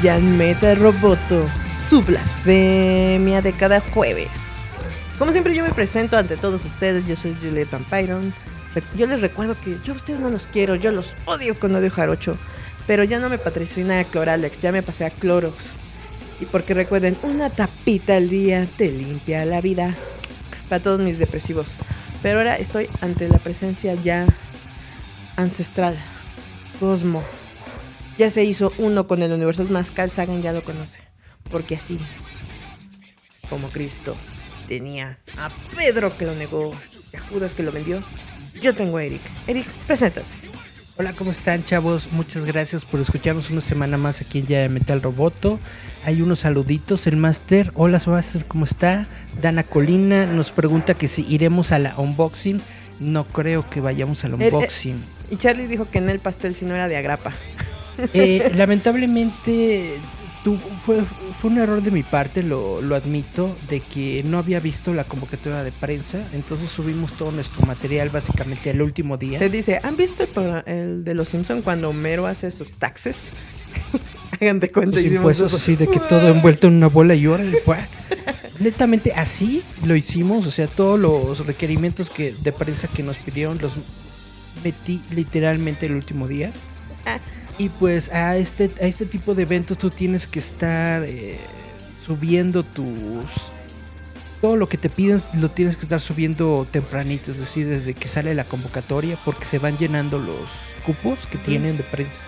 Giant Metal Roboto, su blasfemia de cada jueves. Como siempre yo me presento ante todos ustedes, yo soy Juliet Vampiron. Yo les recuerdo que yo a ustedes no los quiero, yo los odio con odio jarocho. Pero ya no me patrocina Cloralex, ya me pasé a Clorox. Y porque recuerden, una tapita al día te limpia la vida. Para todos mis depresivos. Pero ahora estoy ante la presencia ya ancestral. Cosmo. Ya se hizo uno con el universo. Es más, Carl Sagan ya lo conoce. Porque así, como Cristo tenía a Pedro que lo negó y a Judas que lo vendió, yo tengo a Eric. Eric, preséntate. Hola, ¿cómo están, chavos? Muchas gracias por escucharnos una semana más aquí en Ya de Metal Roboto. Hay unos saluditos. El Master, hola, Master, ¿cómo está? Dana Colina nos pregunta que si iremos a la unboxing. No creo que vayamos al eh, unboxing. Y Charlie dijo que en el pastel si no era de agrapa. Eh, lamentablemente tu- fue, fue un error de mi parte, lo, lo admito, de que no había visto la convocatoria de prensa. Entonces subimos todo nuestro material básicamente al último día. Se dice, ¿han visto el, programa- el de los Simpson cuando Homero hace sus taxes? Hagan de cuenta. Los hicimos impuestos eso. así de que todo envuelto en una bola y órale, pues. Netamente así lo hicimos, o sea, todos los requerimientos que de prensa que nos pidieron los metí literalmente el último día. Y pues a este a este tipo de eventos tú tienes que estar eh, subiendo tus todo lo que te piden lo tienes que estar subiendo tempranito, es decir, desde que sale la convocatoria porque se van llenando los cupos que tienen de prensa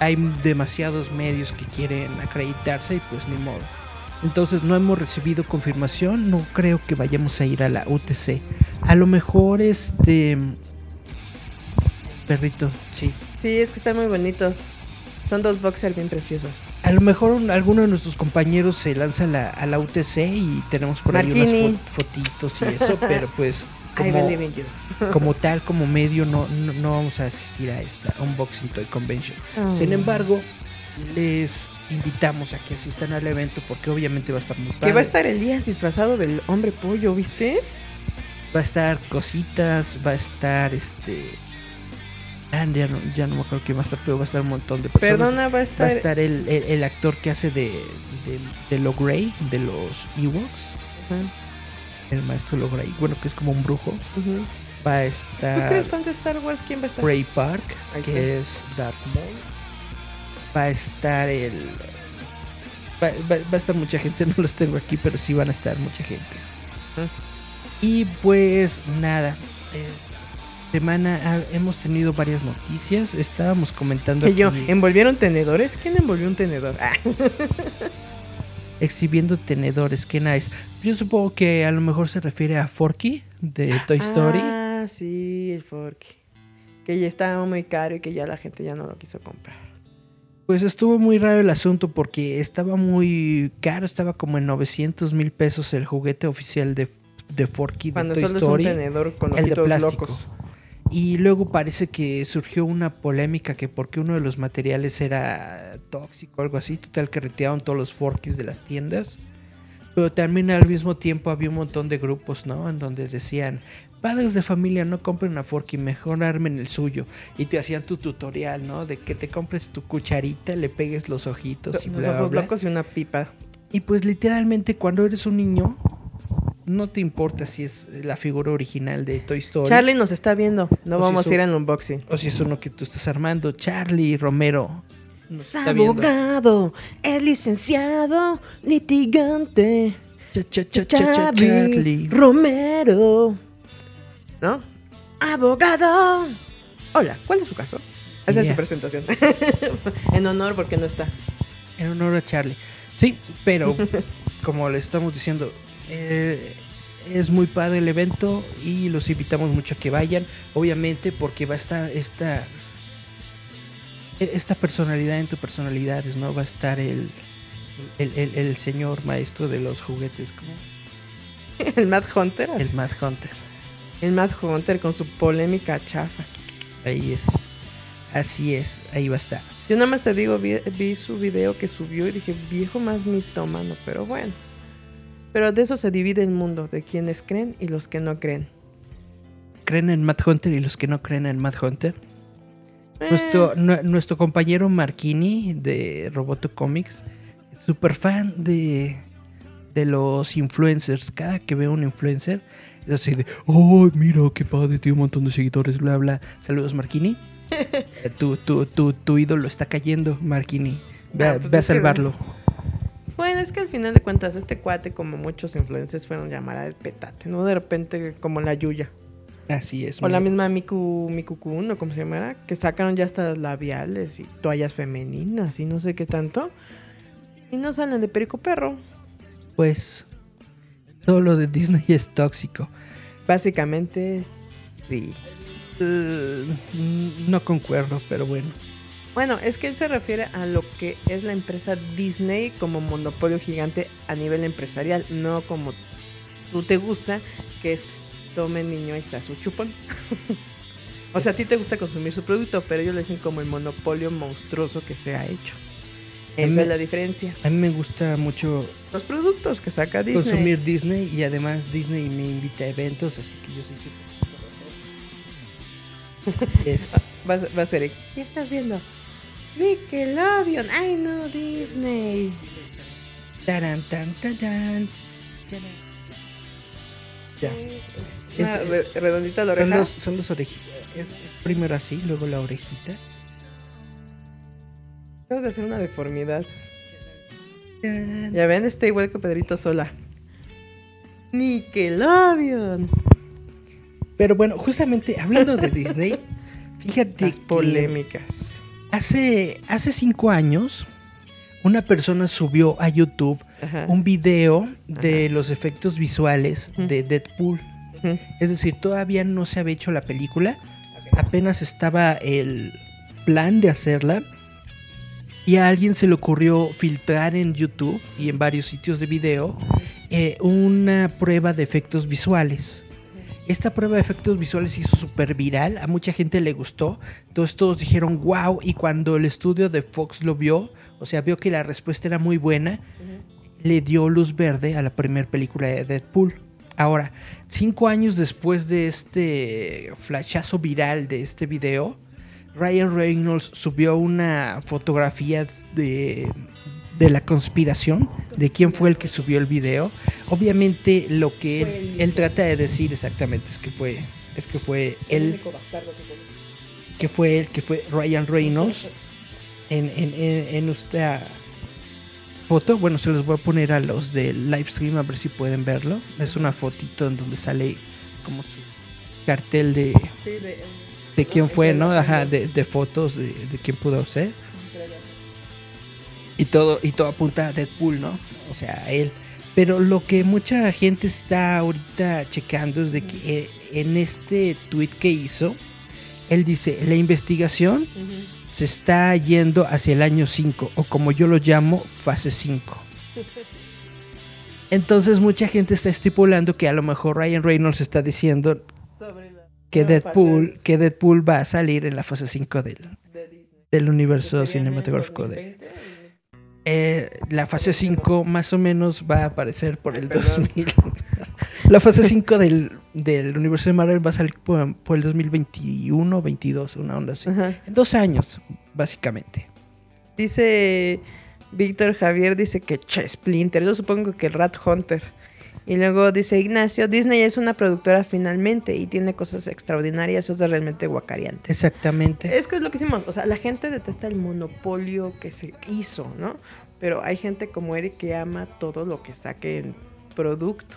hay demasiados medios que quieren acreditarse y pues ni modo. Entonces no hemos recibido confirmación, no creo que vayamos a ir a la UTC. A lo mejor este perrito, sí. Sí, es que están muy bonitos. Son dos boxers bien preciosos. A lo mejor un- alguno de nuestros compañeros se lanza a la, a la UTC y tenemos por ahí unas fo- fotitos y eso, pero pues como, como tal, como medio, no, no, no vamos a asistir a esta Unboxing Toy Convention. Oh. Sin embargo, les invitamos a que asistan al evento porque obviamente va a estar muy padre. Que va a estar Elías disfrazado del hombre pollo, ¿viste? Va a estar cositas, va a estar este. Ah, ya, no, ya no me acuerdo quién va a estar, pero va a estar un montón de personas. Perdona, va a Va estar. a estar el, el- el actor que hace de, de, de Lo Grey, de los Ewoks, el maestro Lo Grey, bueno, que es como un brujo. Va a ¿Tú estar crees fan de Star Wars? ¿Quién va a estar? Bray Park, que es Darth Maul. Va a estar el. Va, va- va a estar mucha gente, no los tengo aquí, pero sí van a estar mucha gente. Ah. Y pues nada. Semana hemos tenido varias noticias. Estábamos comentando Que yo, ¿envolvieron tenedores? ¿Quién envolvió un tenedor? Ah, exhibiendo tenedores, qué nice. Yo supongo que a lo mejor se refiere a Forky de Toy Story. Ah, sí, el Forky. Que ya estaba muy caro y que ya la gente ya no lo quiso comprar. Pues estuvo muy raro el asunto porque estaba muy caro, estaba como en 900 mil pesos el juguete oficial de, de Forky de Cuando Toy solo Story. es un tenedor con el de ojitos plástico. locos. Y luego parece que surgió una polémica que porque uno de los materiales era tóxico o algo así, total que retiraron todos los Forkys de las tiendas. Pero también al mismo tiempo había un montón de grupos, ¿no? En donde decían, padres de familia no compren una Forky, mejor armen el suyo. Y te hacían tu tutorial, ¿no? De que te compres tu cucharita, le pegues los ojitos y Los bla, bla, ojos bla. locos y una pipa. Y pues literalmente cuando eres un niño, no te importa si es la figura original de Toy Story. Charlie nos está viendo. No O vamos a ir al unboxing. O si es uno que tú estás armando, Charlie Romero. Es abogado, es licenciado, litigante. Cha, cha, cha, cha, cha, Charlie, Charlie. Romero. ¿No? Abogado. Hola, ¿cuál es su caso? Esa es su presentación. en honor porque no está. En honor a Charlie. Sí, pero como le estamos diciendo, eh, es muy padre el evento y los invitamos mucho a que vayan. Obviamente porque va a estar esta esta personalidad entre personalidades, ¿no? Va a estar el el, el- el señor maestro de los juguetes, como el Mad Hunter. el. Mad Hunter. El Mad Hunter con su polémica chafa. Ahí es. Así es, ahí va a estar. Yo nada más te digo, vi, vi su video que subió y dije, viejo más mitómano, pero bueno. Pero de eso se divide el mundo, de quienes creen y los que no creen. ¿Creen en Mad Hunter y los que no creen en Mad Hunter? Eh, Nuestro, nu- nuestro compañero Marquini de Roboto Comics es súper fan de, de los influencers. Cada que ve un influencer es así de, oh, mira, qué padre, tiene un montón de seguidores, bla, bla. Saludos, Marquini. Eh, tu, tu, tu, tu ídolo está cayendo, Marquini. Ve, a- Ah, pues ve a es que- salvarlo. Bueno, es que al final de cuentas, este cuate, como muchos influencers, fueron llamar al petate, ¿no? De repente, como la Yuya. Así es. O la misma Miku, Miku Kun, o como se llama, que sacaron ya hasta labiales y toallas femeninas y no sé qué tanto. Y no salen de perico perro. Pues todo lo de Disney es tóxico. Básicamente, sí. Eh, no concuerdo, pero bueno. Bueno, es que él se refiere a lo que es la empresa Disney como monopolio gigante a nivel empresarial, no como tú te gusta, que es tome niño, ahí está su chupón. o sea, a ti te gusta consumir su producto, pero ellos lo dicen como el monopolio monstruoso que se ha hecho. Esa es la diferencia. A mí me gusta mucho Los productos que saca Disney. consumir Disney y además Disney me invita a eventos, así que yo soy súper es, Va, a- va a ser. ¿Qué estás viendo? Nickelodeon. Ay, no, Disney. taran, tan, tan, tan. Ya. Una Es- re- redondita la Son oreja. los, son los orejitas. Es primero así, luego la orejita. Acabas de hacer una deformidad. Ya ven, está igual que Pedrito Sola. Nickelodeon. Pero bueno, justamente hablando de Disney, fíjate Las que polémicas. Hace, hace cinco años una persona subió a YouTube Ajá. un video de los efectos visuales de Deadpool. Es decir, todavía no se había hecho la película, apenas estaba el plan de hacerla. Y a alguien se le ocurrió filtrar en YouTube y en varios sitios de video eh, una prueba de efectos visuales. Esta prueba de efectos visuales se hizo súper viral, a mucha gente le gustó, entonces todos dijeron wow, y cuando el estudio de Fox lo vio, o sea, vio que la respuesta era muy buena, le dio luz verde a la primera película de Deadpool. Ahora, cinco años después de este flashazo viral de este video, Ryan Reynolds subió una fotografía de, de la conspiración, de quién fue el que subió el video. Obviamente lo que él, él trata de decir exactamente es que fue, es que fue él, que fue él, que fue Ryan Reynolds en, en, en, esta foto. Bueno, se los voy a poner a los del live stream a ver si pueden verlo. Es una fotito en donde sale como su cartel de, de, de quién fue, ¿no? Ajá, de, de fotos de, de quién pudo ser. Y todo, y todo apunta a Deadpool, ¿no? O sea, a él. Pero lo que mucha gente está ahorita checando es de que eh, en este tweet que hizo, él dice, la investigación se está yendo hacia el año 5, o como yo lo llamo, fase 5. Entonces mucha gente está estipulando que a lo mejor Ryan Reynolds está diciendo que Deadpool, fase que Deadpool va a salir en la fase 5 del, de del universo cinematográfico de... 2020. Eh, la fase 5 más o menos va a aparecer por el Perdón. 2000. la fase 5 del, del universo de Marvel va a salir por, por el 2021, 22, una onda así. Ajá. En dos años, básicamente. Dice Víctor Javier, dice que Splinter, yo supongo que Rat Hunter. Y luego dice Ignacio, Disney es una productora finalmente y tiene cosas extraordinarias, cosas realmente guacariantes. Exactamente. Es que es lo que hicimos, o sea, la gente detesta el monopolio que se hizo, ¿no? Pero hay gente como Eric que ama todo lo que saque en producto.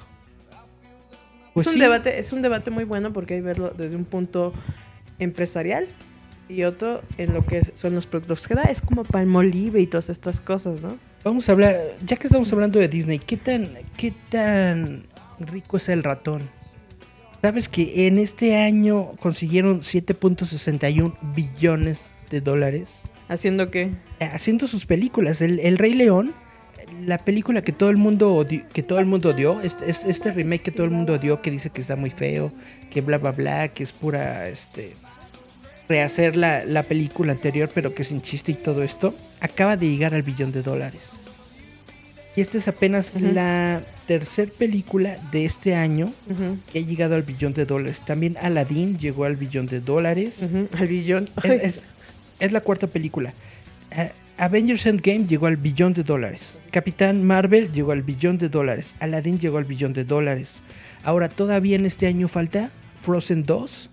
Pues es un sí. debate, es un debate muy bueno porque hay que verlo desde un punto empresarial y otro en lo que son los productos que da. Es como Palmolive y todas estas cosas, ¿no? Vamos a hablar, ya que estamos hablando de Disney, ¿qué tan, qué tan rico es el ratón? ¿Sabes que en este año consiguieron 7.61 billones de dólares? ¿Haciendo qué? Eh, Haciendo sus películas. El, el Rey León, la película que todo el mundo que todo el mundo odió, este, este, este remake que todo el mundo odió, que dice que está muy feo, que bla bla bla, que es pura este rehacer la, la película anterior, pero que sin chiste y todo esto, acaba de llegar al billón de dólares. Y esta es apenas la tercer película de este año que ha llegado al billón de dólares. También Aladdin llegó al billón de dólares. Al billón. Es, es- es la cuarta película. Eh, Avengers Endgame llegó al billón de dólares. Capitán Marvel llegó al billón de dólares. Aladdin llegó al billón de dólares. Ahora todavía en este año falta Frozen 2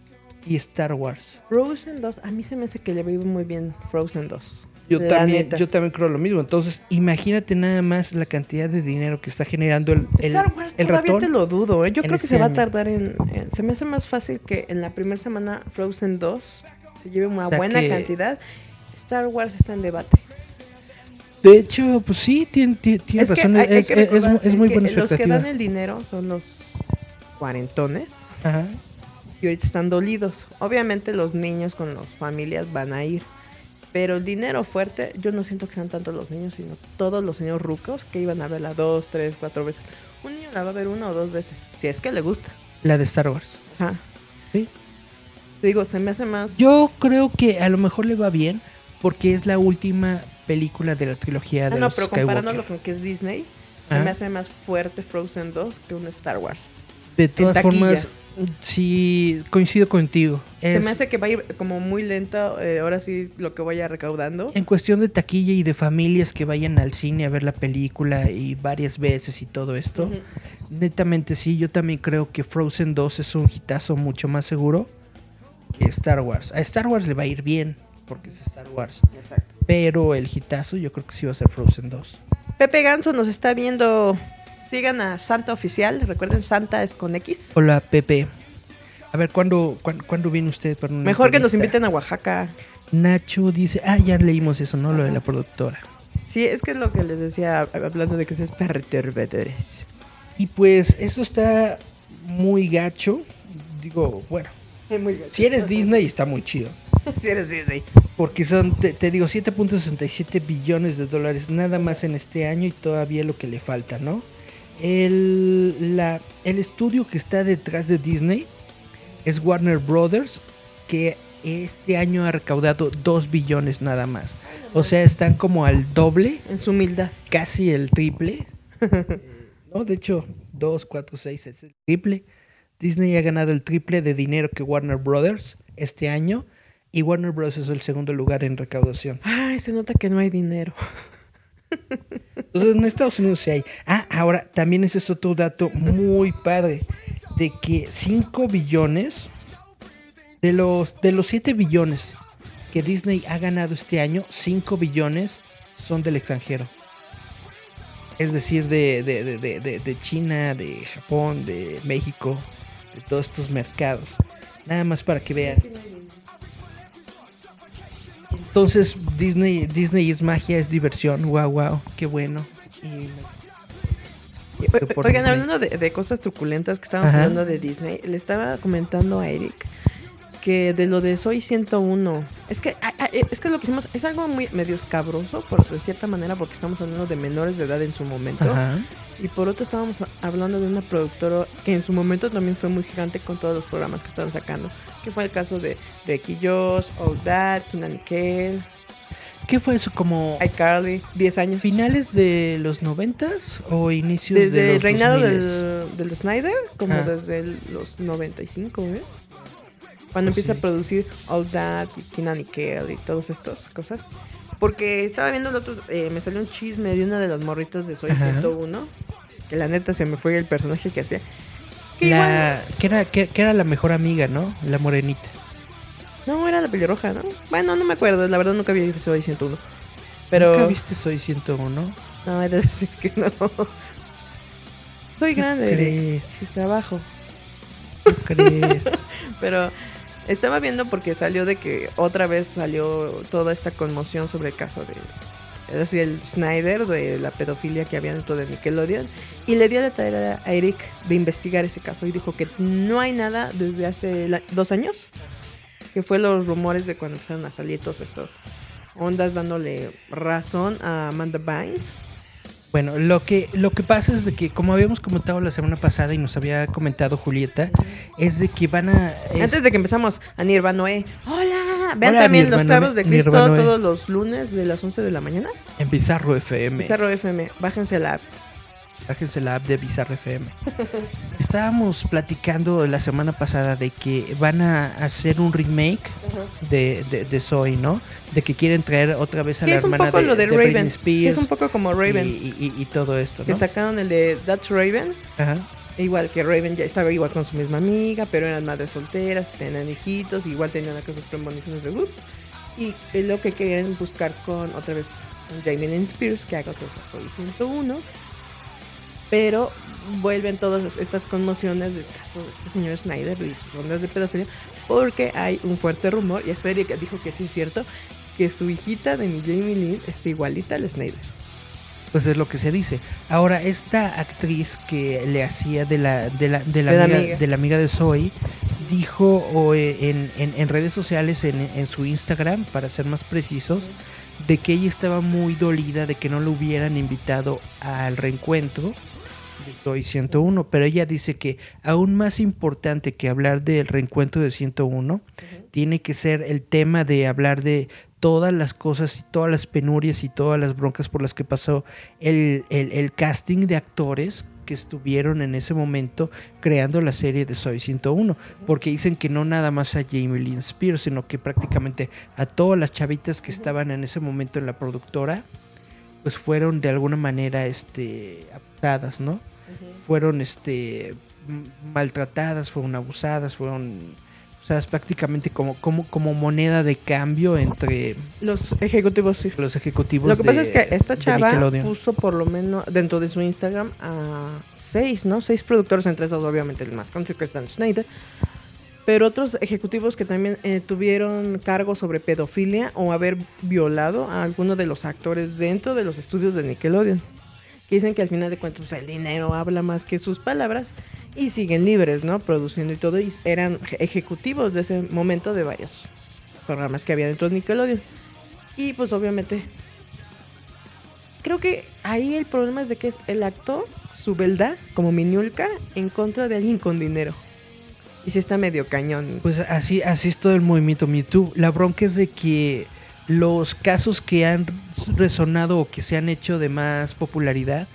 y Star Wars. Frozen 2, a mí se me hace que le va muy bien Frozen 2. Yo La también, neta. yo también creo lo mismo. Entonces, imagínate nada más la cantidad de dinero que está generando el, el, Star Wars el todavía ratón. te lo dudo, ¿eh? Yo creo que este se va a tardar en, en- Se me hace más fácil que en la primera semana Frozen 2 se lleve una O sea buena que- cantidad. Star Wars está en debate. De hecho, pues sí, tiene, tiene, tiene es que razón. hay- hay es, que es- es muy buena Los que dan el dinero son los cuarentones Ajá. y ahorita están dolidos. Obviamente los niños con las familias van a ir. Pero el dinero fuerte, yo no siento que sean tanto los niños, sino todos los señores rucos que iban a verla dos, tres, cuatro veces. Un niño la va a ver una o dos veces, si es que le gusta. La de Star Wars. Ajá. Sí. Digo, se me hace más. Yo creo que a lo mejor le va bien porque es la última película de la trilogía Ah, de no, los pero Skywalker. comparándolo con que es Disney, se me hace más fuerte Frozen 2 que un Star Wars. De todas formas, sí coincido contigo. Se me hace que va a ir como muy lento, eh, ahora sí, lo que vaya recaudando. En cuestión de taquilla y de familias que vayan al cine a ver la película y varias veces y todo esto, Ujú. netamente sí, yo también creo que Frozen 2 es un hitazo mucho más seguro que Star Wars. A Star Wars le va a ir bien porque es Star Wars, Exacto. pero el hitazo yo creo que sí va a ser Frozen 2. Pepe Ganso nos está viendo. Sigan a Santa Oficial. Recuerden, Santa es con X. Hola Pepe. A ver, ¿cuándo, cuándo, cuándo viene usted para una Mejor que nos inviten a Oaxaca. Nacho dice, ah, ya leímos eso, ¿no? Lo de la productora. Sí, es que es lo que les decía hablando de que es perturbadores. Y pues eso está muy gacho. Digo, bueno, si eres Disney está muy chido. si eres Disney. Porque son, te, te digo, 7.67 billones de dólares nada más en este año y todavía lo que le falta, ¿no? El, la, el estudio que está detrás de Disney es Warner Brothers, que este año ha recaudado 2 billones nada más. O sea, están como al doble, En su humildad. casi el triple. No, de hecho, 2, 4, 6 es el triple. Disney ha ganado el triple de dinero que Warner Brothers este año. Y Warner Bros. es el segundo lugar en recaudación. Ay, se nota que no hay dinero. Entonces en Estados Unidos sí hay. Ah, ahora también ese es otro dato muy padre. De que 5 billones de los, de los 7 billones que Disney ha ganado este año, 5 billones son del extranjero. Es decir, de, de, de- de- China, de Japón, de México, de todos estos mercados. Nada más para que vean. Entonces Disney, Disney es magia, es diversión, wow, wow, qué bueno. Y Oigan, Disney. hablando de, de cosas truculentas que estábamos Ajá. hablando de Disney, le estaba comentando a Eric que de lo de Soy 101, es que ah, ah, es que lo que hicimos es algo muy medio escabroso, por de cierta manera, porque estamos hablando de menores de edad en su momento. Ajá. Y por otro estábamos hablando de una productora que en su momento también fue muy gigante con todos los programas que estaban sacando. Que fue el caso de Drake y Josh, All That, Kina Nickel, ¿Qué fue eso? ¿Como iCarly, 10 años. finales de los noventas o inicios Desde de el los reinado 2000s? del, del Snyder, como Ah. desde el- los 95, ¿eh? Cuando Pues empieza sí. a producir All That y Kina Nickel y todas estas cosas. Porque estaba viendo el otro, eh, me salió un chisme de una de las morritas de Soy Ajá. 101, que la neta se me fue el personaje que hacía. Que igual- La, que, era, que, que era la mejor amiga, ¿no? La morenita. No, era la pelirroja, ¿no? Bueno, no me acuerdo, la verdad nunca vi Soy 101. Pero... ¿Nunca viste Soy 101? No, he de decir que no. Soy grande, crees? y trabajo. ¿Qué crees? Pero Estaba viendo porque salió de que otra vez salió toda esta conmoción sobre el caso de el Snyder de la pedofilia que había dentro de Nickelodeon. Y le dio de tarea a Eric de investigar ese caso y dijo que no hay nada desde hace dos años que fue los rumores de cuando empezaron a salir todos estos ondas dándole razón a Amanda Bynes Bueno, lo que, lo que pasa es de que, como habíamos comentado la semana pasada y nos había comentado Julieta, es de que van a... es- Antes de que empezamos a Nirvanoe. Hola. Vean Hola, también Los Clavos de Cristo todos los lunes de las 11 de la mañana. En Bizarro FM. Bizarro FM. Bájense la app. Bájense la app de Bizarro FM. Estábamos platicando la semana pasada de que van a hacer un remake de, de, de Zoe, ¿no? De que quieren traer otra vez a Que la es un hermana poco de, lo de, de Britney Raven. Que Spears es un poco como Raven. Y, y- y todo esto, Que ¿no? sacaron el de That's Raven. Ajá. Igual que Raven ya estaba igual con su misma amiga, pero eran madres solteras, tenían hijitos, igual tenían cosas premoniciones de Whoop. Y es lo que quieren buscar con otra vez con Jamie Spears, que haga cosas Soy 101. Pero vuelven todas estas conmociones del caso de este señor Snyder y sus ondas de pedofilia, porque hay un fuerte rumor, y hasta Erika dijo que sí es cierto, que su hijita de mi Jamie Lynn está igualita al Snyder. Pues es lo que se dice. Ahora, esta actriz que le hacía de la, de la, de la, De amiga, amiga. de la amiga de Zoe, dijo o, eh, en, en- en redes sociales, en, en su Instagram, para ser más precisos, de que ella estaba muy dolida de que no lo hubieran invitado al reencuentro de Zoe 101, pero ella dice que aún más importante que hablar del reencuentro de 101, tiene que ser el tema de hablar de todas las cosas y todas las penurias y todas las broncas por las que pasó el, el- el casting de actores que estuvieron en ese momento creando la serie de Soy 101, porque dicen que no nada más a Jamie Lynn Spears, sino que prácticamente a todas las chavitas que estaban en ese momento en la productora, pues fueron de alguna manera este abusadas, ¿no? Fueron este maltratadas, fueron abusadas, fueron usadas prácticamente como, como, como moneda de cambio entre Los ejecutivos sí. los ejecutivos. Lo que pasa es que esta chava puso por lo menos dentro de su Instagram a seis, ¿no? Seis productores, entre esos obviamente el más conocido que es Dan Schneider. Pero otros ejecutivos que también eh, tuvieron cargo sobre pedofilia o haber violado a alguno de los actores dentro de los estudios de Nickelodeon. Que dicen que al final de cuentas pues, el dinero habla más que sus palabras y siguen libres, ¿no? Produciendo y todo. Y eran ejecutivos de ese momento de varios programas que había dentro de Nickelodeon. Y pues obviamente creo que ahí el problema es de que es el actor, su beldad, como Miniulca, en contra de alguien con dinero. Y si está medio cañón. Pues así, así es todo el movimiento Me Too. La bronca es de que los casos que han resonado o que se han hecho de más popularidad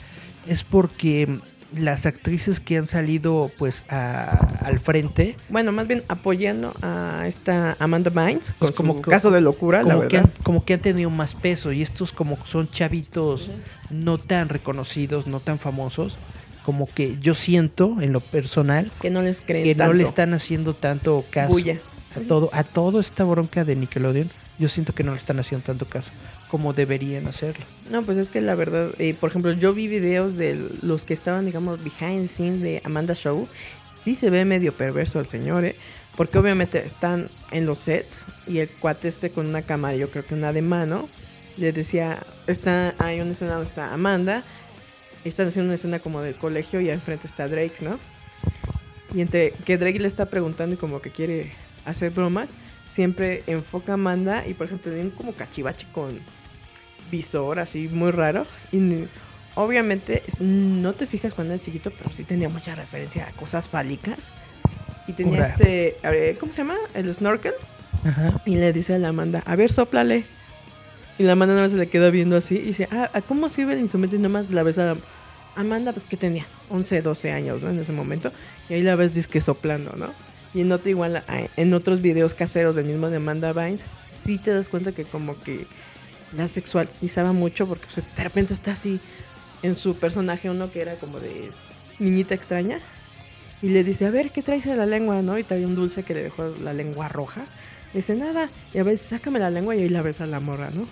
es porque las actrices que han salido pues a- al frente Bueno, más bien apoyando a esta Amanda Bynes Pues como su que- caso de locura, la como que, verdad. han, como que han tenido más peso y estos como son chavitos no tan reconocidos, no tan famosos, como que yo siento en lo personal Que no les creen que no le están haciendo tanto caso Bulla. a todo a toda esta bronca de Nickelodeon. Yo siento que no le están haciendo tanto caso como deberían hacerlo. No, pues es que la verdad, eh, por ejemplo, yo vi videos de los que estaban, digamos, behind the scene de Amanda Show. Sí se ve medio perverso el señor, ¿eh? Porque obviamente están en los sets y el cuate este con una cámara, yo creo que una de mano, le decía, está, hay una escena donde está Amanda, y están haciendo una escena como del colegio y enfrente está Drake, ¿no? Y entre que Drake le está preguntando y como que quiere hacer bromas, siempre enfoca a Amanda y por ejemplo tiene como cachivache con visor así muy raro y obviamente no te fijas cuando eres chiquito pero sí tenía mucha referencia a cosas fálicas y tenía Ura. este ¿cómo se llama? el snorkel Ajá. y le dice a la Amanda a ver soplale y la Amanda nada más se le queda viendo así y dice ah ¿a ¿cómo sirve el instrumento? y nada más la ves a la Amanda pues que tenía 11 12 años ¿no? en ese momento y ahí la ves disque soplando ¿no? y en otro igual en otros videos caseros del mismo de Amanda Bynes sí te das cuenta que como que la sexualizaba mucho porque pues, de repente está así en su personaje uno que era como de niñita extraña y le dice, a ver, ¿qué traes en la lengua? ¿no? Y trae un dulce que le dejó la lengua roja. Le dice, nada. Y a veces, sácame la lengua y ahí la ves a la morra, ¿no?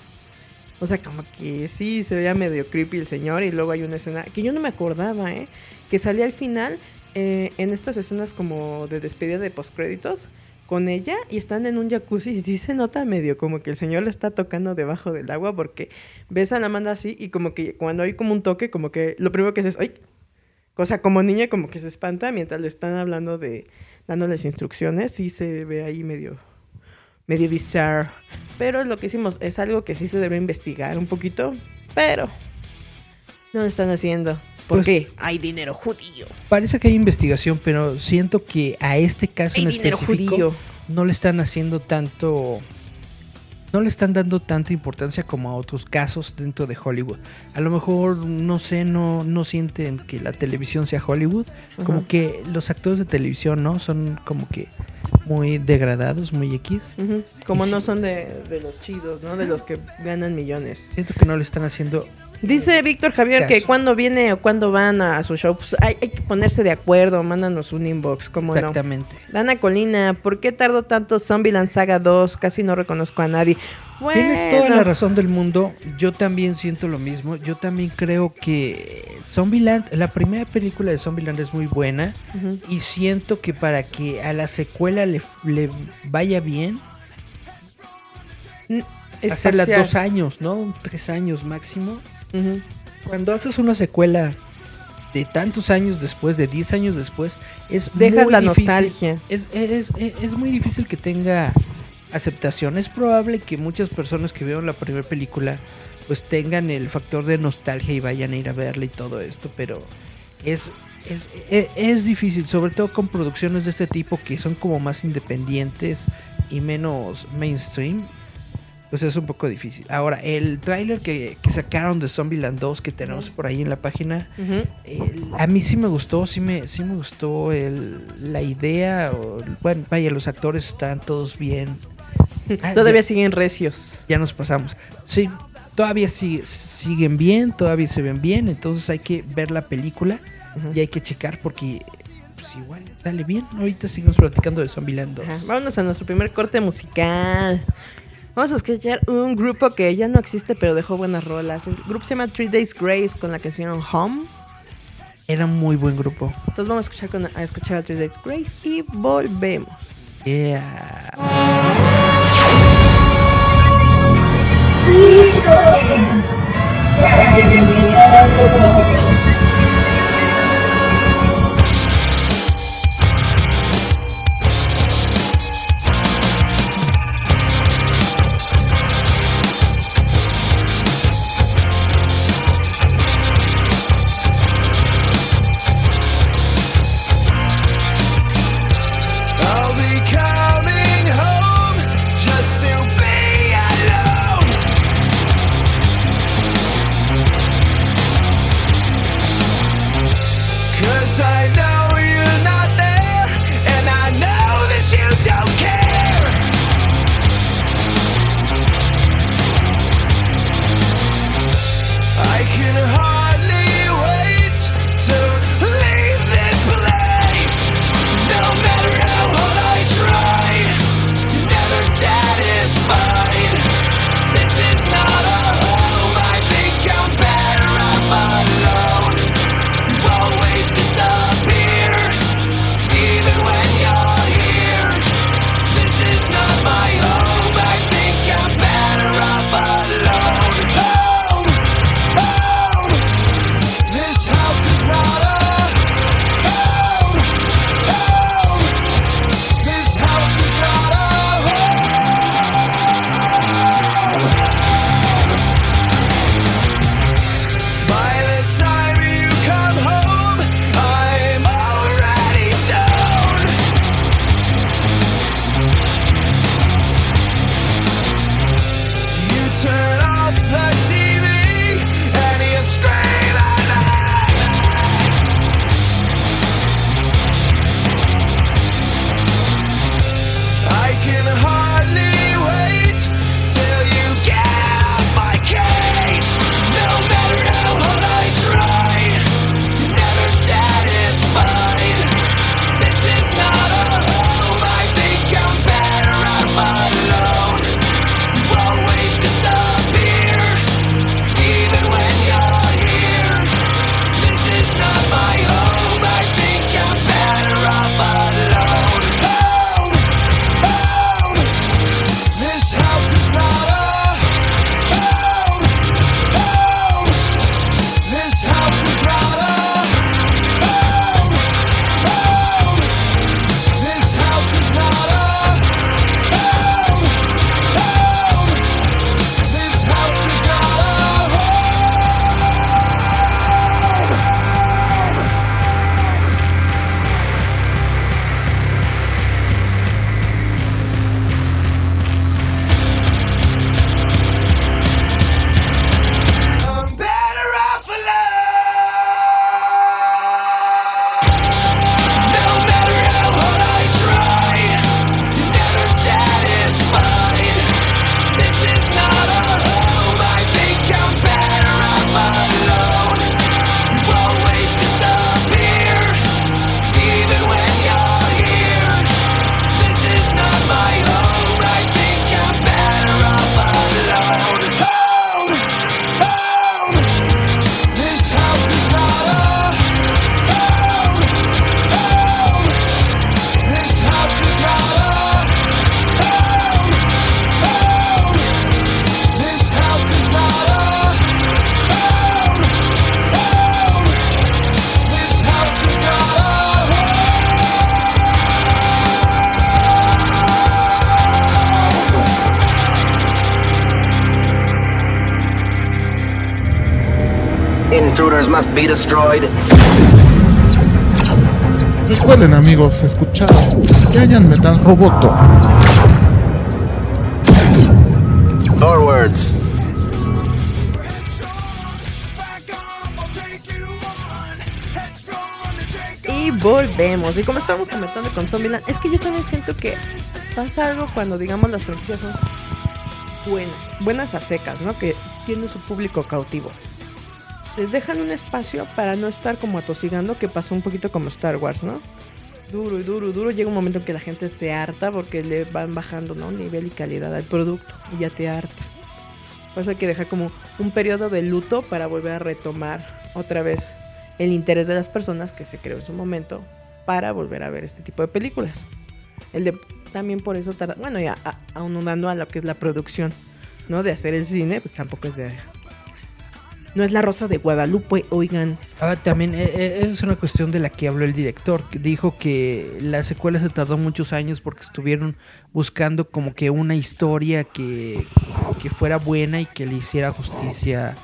O sea, como que sí, se veía medio creepy el señor. Y luego hay una escena que yo no me acordaba, ¿eh? Que salía al final, eh, en estas escenas como de despedida de postcréditos, con ella y están en un jacuzzi y sí se nota medio como que el señor le está tocando debajo del agua porque ves a la Amanda así y como que cuando hay como un toque, como que lo primero que haces es, ¡ay! Cosa como niña como que se espanta mientras le están hablando de, dándoles instrucciones, sí se ve ahí medio, medio bizarro. Pero lo que hicimos es algo que sí se debe investigar un poquito, pero no lo están haciendo. ¿Por Pues- qué? Hay dinero judío. Parece que hay investigación, pero siento que a este caso Hay en específico judío. no le están haciendo tanto. No le están dando tanta importancia como a otros casos dentro de Hollywood. A lo mejor, no sé, no, no sienten que la televisión sea Hollywood. Como que los actores de televisión, ¿no? Son como que muy degradados, muy X. Como Y no sí. son de, de los chidos, ¿no? De los que ganan millones. Siento que no le están haciendo. Dice Víctor Javier que cuando viene o cuando van a su show, pues hay, hay que ponerse de acuerdo, mándanos un inbox, como no. Exactamente. Dana Colina, ¿por qué tardó tanto Zombieland Saga 2? Casi no reconozco a nadie. Tienes toda la razón del mundo. Yo también siento lo mismo. Yo también creo que Zombieland, la primera película de Zombieland es muy buena. Y siento que para que a la secuela le, le vaya bien, hacerla dos años, ¿no? Tres años máximo. Cuando haces una secuela de tantos años después, de 10 años después, es Dejas muy la difícil. nostalgia. Es, es- es- es muy difícil que tenga aceptación. Es probable que muchas personas que vieron la primera película pues tengan el factor de nostalgia y vayan a ir a verla y todo esto, pero es, es, es, es difícil, sobre todo con producciones de este tipo que son como más independientes y menos mainstream. Pues es un poco difícil. Ahora, el tráiler que, que sacaron de Zombieland 2 que tenemos por ahí en la página, el- a mí sí me gustó, sí me, sí me gustó el- la idea. o- bueno, vaya, los actores están todos bien. Ah, Todavía ya, siguen recios. ya nos pasamos. Sí, todavía sí- siguen bien, todavía se ven bien. Entonces hay que ver la película y hay que checar porque pues igual sale bien. Ahorita seguimos platicando de Zombieland 2. Ajá, Vámonos a nuestro primer corte musical. Vamos a escuchar un grupo que ya no existe, pero dejó buenas rolas. El grupo se llama Three Days Grace con la canción Home. Era un muy buen grupo. Entonces vamos a escuchar, con- a escuchar a Three Days Grace y volvemos. Yeah. I'll Intruders must be destroyed. Recuerden amigos, escuchar Giant Metal Roboto. Forwards. Y volvemos. Y como estábamos comentando con Zombieland, es que yo también siento que pasa algo cuando, digamos, las franquicias son buenas, buenas a secas, ¿no? Que tienen su público cautivo. Les dejan un espacio para no estar como atosigando, que pasó un poquito como Star Wars, ¿no? Duro y duro y duro. Llega un momento en que la gente se harta porque le van bajando, ¿no? Nivel y calidad al producto y ya te harta. Por eso hay que dejar como un periodo de luto para volver a retomar otra vez el interés de las personas que se creó en su momento para volver a ver este tipo de películas. El de, también por eso tarda, bueno, ya a- aunando a lo que es la producción, ¿no? De hacer el cine, pues tampoco es de... No es la Rosa de Guadalupe, oigan. Ah, también eh, eh, es una cuestión de la que habló el director. que Dijo que la secuela se tardó muchos años porque estuvieron buscando como que una historia que, que fuera buena y que le hiciera justicia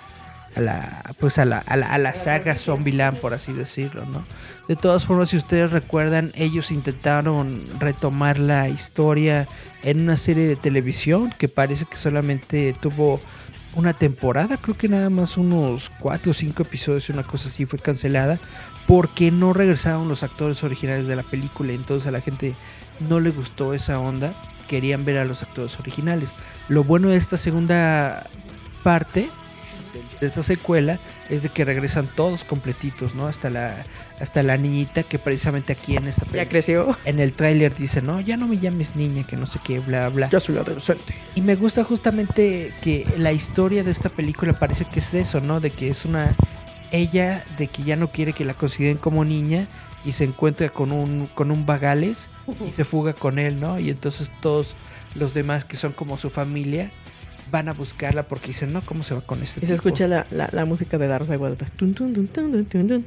a la pues a la, a la, a la saga Zombieland, por así decirlo, ¿no? De todas formas, si ustedes recuerdan, ellos intentaron retomar la historia en una serie de televisión que parece que solamente tuvo una temporada, creo que nada más unos cuatro o cinco episodios, una cosa así fue cancelada porque no regresaron los actores originales de la película, entonces a la gente no le gustó esa onda, querían ver a los actores originales. Lo bueno de esta segunda parte de esta secuela es de que regresan todos completitos, ¿no? Hasta la hasta la niñita que precisamente aquí en esta Ya creció. en el tráiler dice, "No, ya no me llames niña, que no sé qué, bla bla." Ya soy adolescente. Y me gusta justamente que la historia de esta película parece que es eso, ¿no? De que es una ella de que ya no quiere que la consideren como niña y se encuentra con un con un vagales y se fuga con él, ¿no? Y entonces todos los demás que son como su familia van a buscarla porque dicen, "No, ¿cómo se va con este Y se tipo?". escucha la, la, la música de la Rosa de Guadalupe. Tun, tun, tun,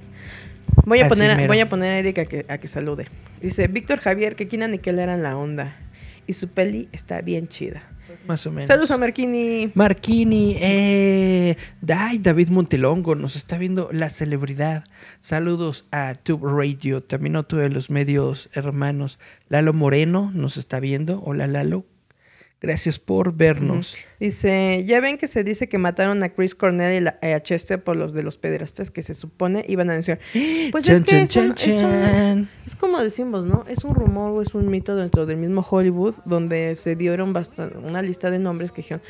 Voy a, Así poner, mero. voy a poner a Erika a que, a que salude. Dice, Víctor Javier, que Kina Nickel eran la onda. Y su peli está bien chida. Más o menos. Saludos a Marquini. Marquini, eh, ay, David Montelongo nos está viendo la celebridad. Saludos a Tube Radio, también otro de los medios hermanos. Lalo Moreno nos está viendo. Hola Lalo. Gracias por vernos. Dice, ya ven que se dice que mataron a Chris Cornell y la- eh, a Chester por los de los pederastas que se supone iban a denunciar. Pues Chan, es que chan, es, un- chan, es un- es como decimos, ¿no? Es un rumor o es un mito dentro del mismo Hollywood donde se dieron una lista de nombres que dijeron,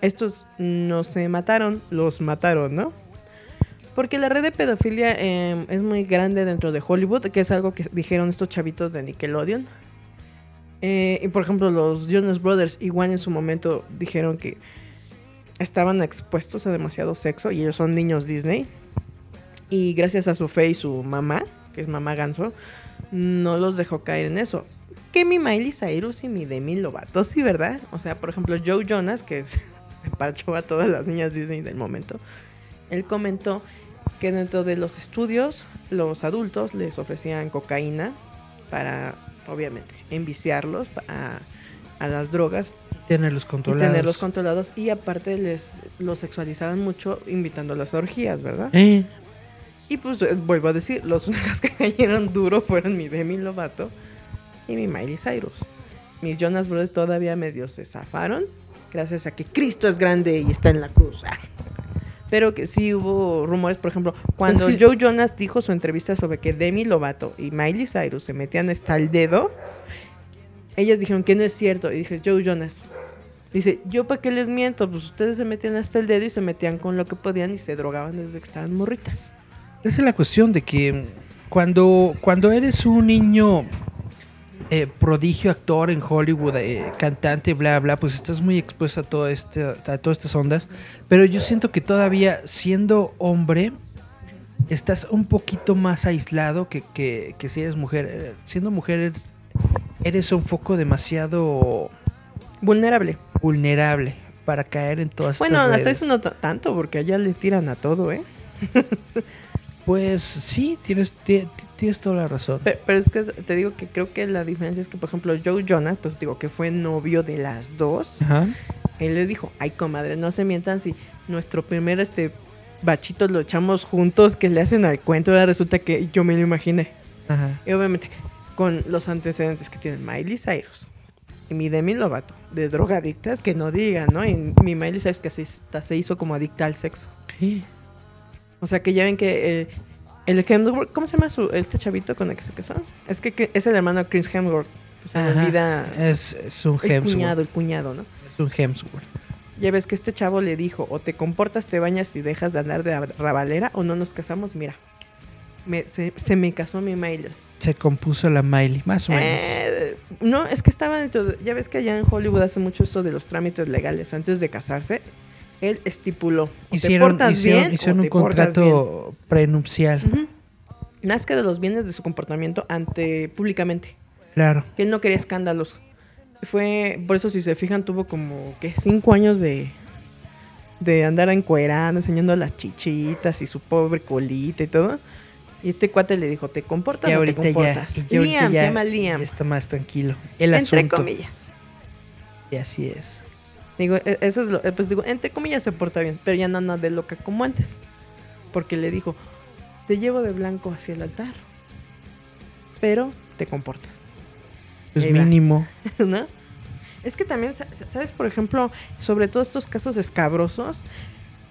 estos no se mataron, los mataron, ¿no? Porque la red de pedofilia eh, es muy grande dentro de Hollywood, que es algo que dijeron estos chavitos de Nickelodeon. Eh, y por ejemplo, los Jonas Brothers igual en su momento dijeron que estaban expuestos a demasiado sexo y ellos son niños Disney. Y gracias a su fe y su mamá, que es mamá ganso, no los dejó caer en eso. Que mi Miley Cyrus y mi Demi Lovato, sí, ¿verdad? O sea, por ejemplo, Joe Jonas, que se se parchó a todas las niñas Disney del momento, él comentó que dentro de los estudios, los adultos les ofrecían cocaína para, obviamente, enviciarlos a, a las drogas Tenerlos y controlados. tenerlos controlados y aparte les los sexualizaban mucho invitando a las orgías, ¿verdad? Eh, Y pues eh, vuelvo a decir, los únicos que cayeron duro fueron mi Demi Lovato y mi Miley Cyrus. Mis Jonas Brothers todavía medio se zafaron gracias a que Cristo es grande y está en la cruz. Pero que sí hubo rumores, por ejemplo, cuando Es que- Joe Jonas dijo su entrevista sobre que Demi Lovato y Miley Cyrus se metían hasta el dedo, ellas dijeron que no es cierto. Y dije, Joe Jonas, dice, ¿yo para qué les miento? Pues ustedes se metían hasta el dedo y se metían con lo que podían y se drogaban desde que estaban morritas. Esa es la cuestión de que cuando, cuando eres un niño eh, prodigio, actor en Hollywood, eh, cantante, bla, bla, pues estás muy expuesto a, todo este, a todas estas ondas. Pero yo siento que todavía siendo hombre, estás un poquito más aislado que, que, que si eres mujer. Eh, Siendo mujer, eres, eres un foco demasiado Vulnerable. vulnerable para caer en todas Bueno, estas hasta redes. eso no ta- tanto, porque allá le tiran a todo, ¿eh? Pues sí, tienes, ti- tienes toda la razón. Pero, pero es que te digo que creo que la diferencia es que, por ejemplo, Joe Jonas, pues digo que fue novio de las dos, Ajá. él le dijo, ay, comadre, no se mientan si nuestro primer este bachitos lo echamos juntos, que le hacen al cuento, ahora resulta que yo me lo imaginé. Ajá. Y obviamente con los antecedentes que tienen Miley Cyrus y mi Demi Lovato, de drogadictas, que no digan, ¿no? Y mi Miley Cyrus que se, se hizo como adicta al sexo. O sea que ya ven que eh, el Hemsworth, ¿cómo se llama su, este chavito con el que se casó? Es que es el hermano de Chris Hemsworth. O sea, Ajá. olvida Es, es un el Hemsworth. cuñado, el cuñado, ¿no? Es un Hemsworth. Ya ves que este chavo le dijo, o te comportas, te bañas y dejas de andar de rabalera, o no nos casamos. Mira, me- se, se me casó mi Miley. Se compuso la Miley, más o menos. Eh, no, es que estaba dentro de- Ya ves que allá en Hollywood hace mucho esto de los trámites legales antes de casarse. Él estipuló. o te hicieron portas hicieron, bien, hicieron o un te contrato prenupcial. Ujú. Nazca de los bienes de su comportamiento ante públicamente. Claro. Que él no quería escándalos. Fue, por eso si se fijan, tuvo como que cinco años de, de andar encuerando, enseñando las chichitas y su pobre colita y todo. Y este cuate le dijo, ¿te comportas Y o te ya, comportas? y ya Liam, ya- se llama Liam. ya está más tranquilo. El entre asunto. comillas. Y así es. Digo, e- eso es lo, eh, pues digo, entre comillas se porta bien, pero ya no anda de loca como antes. Porque le dijo, te llevo de blanco hacia el altar, pero te comportas, va. mínimo. ¿no? Es que también, sa- sa- ¿sabes? Por ejemplo, sobre todo estos casos escabrosos,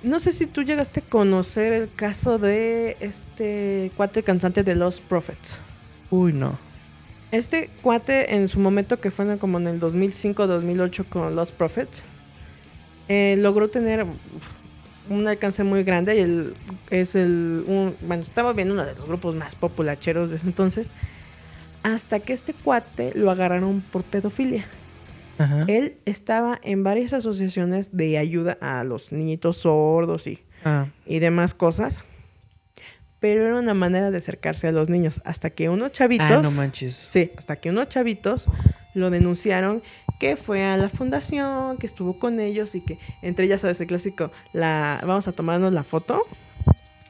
no sé si tú llegaste a conocer el caso de este cuate cantante de Los Prophets. Uy, no. Este cuate en su momento que fue como en el 2005-2008 con Lost Prophets, eh, logró tener un alcance muy grande y el, es el, un- bueno, estaba bien uno de los grupos más populacheros de ese entonces, hasta que este cuate lo agarraron por pedofilia. Ajá. Él estaba en varias asociaciones de ayuda a los niñitos sordos y Ah, y demás cosas. Pero era una manera de acercarse a los niños. Hasta que unos chavitos. Ah, no manches. Sí, hasta que unos chavitos lo denunciaron que fue a la fundación, que estuvo con ellos y que entre ellas, ¿sabes? El clásico, la, vamos a tomarnos la foto.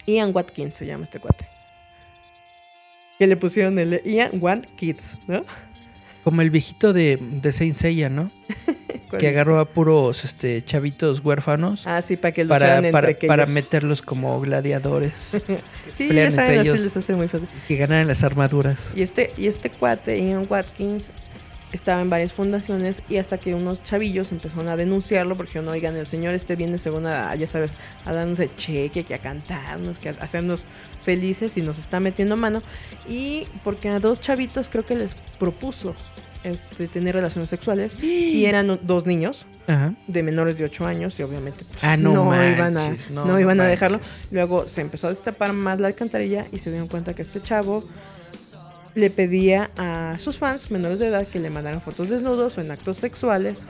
Ian Watkins se llama este cuate. Que le pusieron el Ian Watkins, ¿no? Como el viejito de, de Saint Seiya, ¿no? ¿Cuál Que agarró a puros este, chavitos huérfanos Ah, sí, para que para, para, meterlos como gladiadores. Sí, ya saben, así les hace muy fácil. que ganaran las armaduras. Y este, y este cuate, Ian Watkins, estaba en varias fundaciones y hasta que unos chavillos empezaron a denunciarlo porque no, oigan, el señor este viene según a, ya sabes, a darnos el cheque, que a cantarnos, que a hacernos felices y nos está metiendo mano. Y porque a dos chavitos creo que les propuso este, tener relaciones sexuales y eran dos niños Ajá. de menores de 8 años y obviamente pues, Ah, no iban a, no, no, iban a dejarlo. Luego se empezó a destapar más la alcantarilla y se dieron cuenta que este chavo le pedía a sus fans menores de edad que le mandaran fotos desnudos o en actos sexuales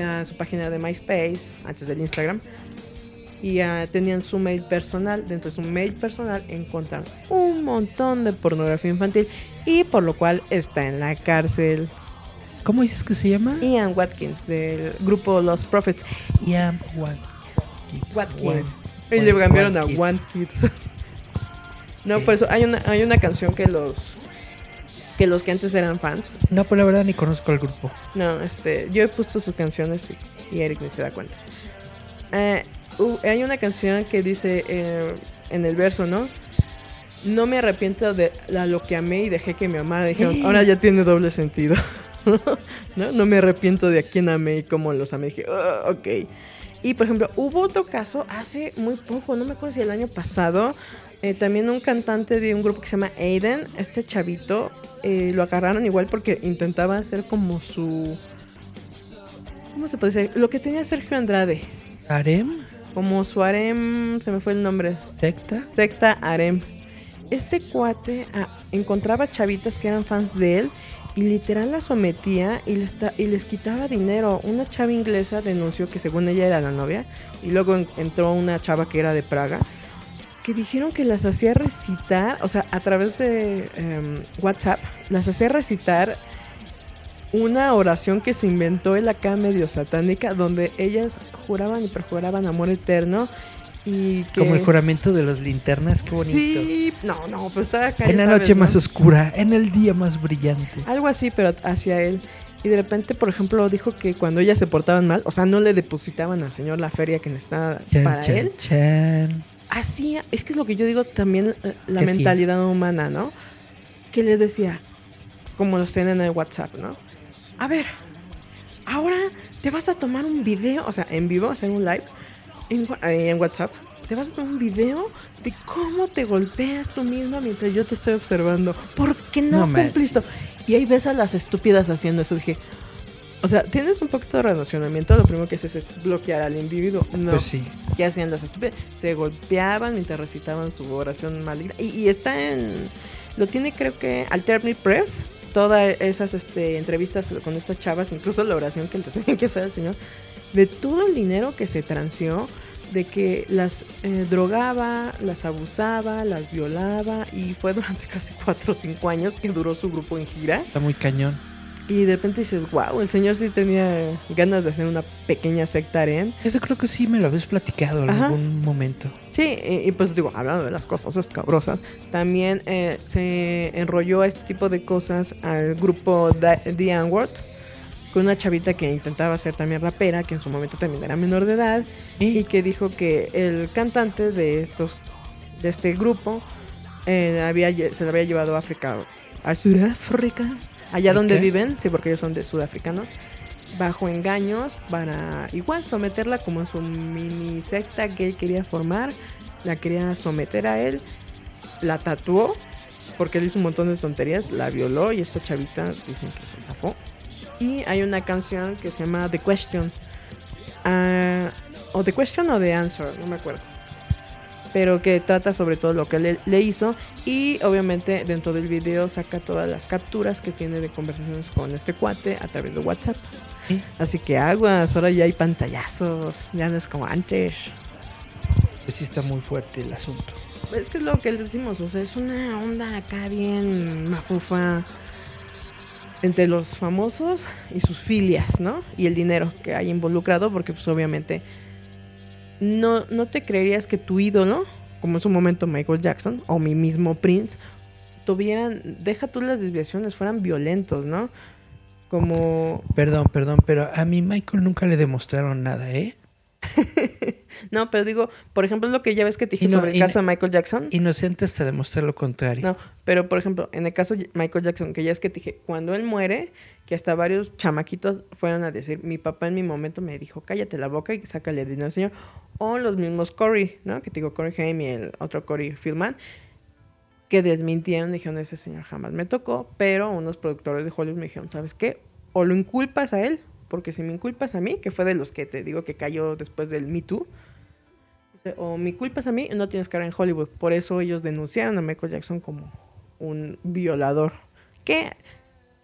a su página de MySpace, antes del Instagram. Y ah, tenían su mail personal. Dentro de su mail personal encontraron un montón de pornografía infantil y por lo cual está en la cárcel. ¿Cómo dices que se llama? Ian Watkins del grupo Los Prophets. Ian Watkins. Watkins. Y le cambiaron a. One Kids. no, por eso hay una, hay una canción que los que los que antes eran fans. No, pues la verdad ni conozco al grupo. No, este, yo he puesto sus canciones y, y Eric ni se da cuenta. Eh, hu- hay una canción que dice eh, en el verso, ¿no? No me arrepiento de la- lo que amé y dejé que me amara. Dijeron, ahora ya tiene doble sentido. ¿No? no me arrepiento de a quién amé y cómo los amé. Dije, "Ah, ok. Y por ejemplo, hubo otro caso hace muy poco, no me acuerdo si el año pasado, eh, también un cantante de un grupo que se llama Aiden, este chavito, eh, lo agarraron igual porque intentaba hacer como su... ¿Cómo se puede decir? Lo que tenía Sergio Andrade, ¿Harem? como su harem, se me fue el nombre, ¿Secta? secta harem. Este cuate ah, encontraba chavitas que eran fans de él y literal las sometía y les, y les quitaba dinero. Una chava inglesa denunció que según ella era la novia y luego en- entró una chava que era de Praga que dijeron que las hacía recitar, o sea, a través de em, WhatsApp, las hacía recitar una oración que se inventó él acá medio satánica, donde ellas juraban y perjuraban amor eterno y que... Como el juramento de las linternas, qué bonito. Sí, no, no, pero estaba acá. en la sabes, noche ¿no? más oscura, en el día más brillante. Algo así, pero hacia él. Y de repente, por ejemplo, dijo que cuando ellas se portaban mal, o sea, no le depositaban al señor la feria que necesitaba Chan, para chan, él, chan. Hacía, es que es lo que yo digo también eh, la mentalidad humana, ¿no? Que le decía, como los tienen en el WhatsApp, ¿no? A ver, ahora te vas a tomar un video, o sea, en vivo, hacer un live en, en WhatsApp, te vas a tomar un video de cómo te golpeas tú mismo mientras yo te estoy observando. ¿Por qué no, No cumpliste? Y ahí ves a las estúpidas haciendo eso. Dije, o sea, tienes un poquito de relacionamiento, lo primero que haces es bloquear al individuo. No. Pues sí. ¿Qué hacían las estúpidas? Se golpeaban mientras recitaban su oración maligna. Y, y está en. Lo tiene, creo que, Alternate Press. Todas esas este, entrevistas con estas chavas, incluso la oración que le tenían que hacer al Señor. De todo el dinero que se transió, de que las eh, drogaba, las abusaba, las violaba. Y fue durante casi 4 o 5 años que duró su grupo en gira. Está muy cañón. Y de repente dices, wow, el Señor sí tenía ganas de hacer una pequeña secta harem. Eso creo que sí me lo habías platicado en Ajá. algún momento. Sí, y, y pues digo, hablando de las cosas escabrosas, también eh, se enrolló a este tipo de cosas al grupo The N-Word, con una chavita que intentaba ser también rapera, que en su momento también era menor de edad, y que dijo que el cantante de estos de este grupo eh, había, se lo había llevado a África, a Sudáfrica, allá ¿Por donde qué? viven, sí, porque ellos son de sudafricanos, bajo engaños para igual someterla como en su mini secta que él quería formar, la quería someter a él, la tatuó porque él hizo un montón de tonterías, la violó y esta chavita dicen que se zafó. Y hay una canción que se llama The Question. Ah, o The Question o The Answer, no me acuerdo. Pero que trata sobre todo lo que le, le hizo. Y obviamente dentro del video saca todas las capturas que tiene de conversaciones con este cuate a través de WhatsApp. Sí. Así que aguas, ahora ya hay pantallazos, ya no es como antes. Pues sí está muy fuerte el asunto. Es que es lo que les decimos, o sea, es una onda acá bien mafufa entre los famosos y sus filias, ¿no? Y el dinero que hay involucrado, porque pues obviamente no, no te creerías que tu ídolo, como en su momento Michael Jackson o mi mismo Prince, tuvieran, deja tú las desviaciones, fueran violentos, ¿no? Como, Perdón, perdón, pero a mi Michael nunca le demostraron nada, ¿eh? no, pero digo, por ejemplo, lo que ya ves que te dije no- sobre el caso de Michael Jackson. Inocente hasta demostrar lo contrario. No, pero por ejemplo, en el caso de Michael Jackson, que ya es que te dije, cuando él muere, que hasta varios chamaquitos fueron a decir, mi papá en mi momento me dijo, cállate la boca y sácale dinero al señor. O los mismos Corey, ¿no? Que te digo, Corey Haim y el otro Corey Philman, que desmintieron, dijeron, ese señor jamás me tocó, pero unos productores de Hollywood me dijeron, ¿sabes qué? O lo inculpas a él, porque si me inculpas a mí, que fue de los que te digo que cayó después del Me Too, o me culpas a mí, no tienes cara en Hollywood. Por eso ellos denunciaron a Michael Jackson como un violador. Que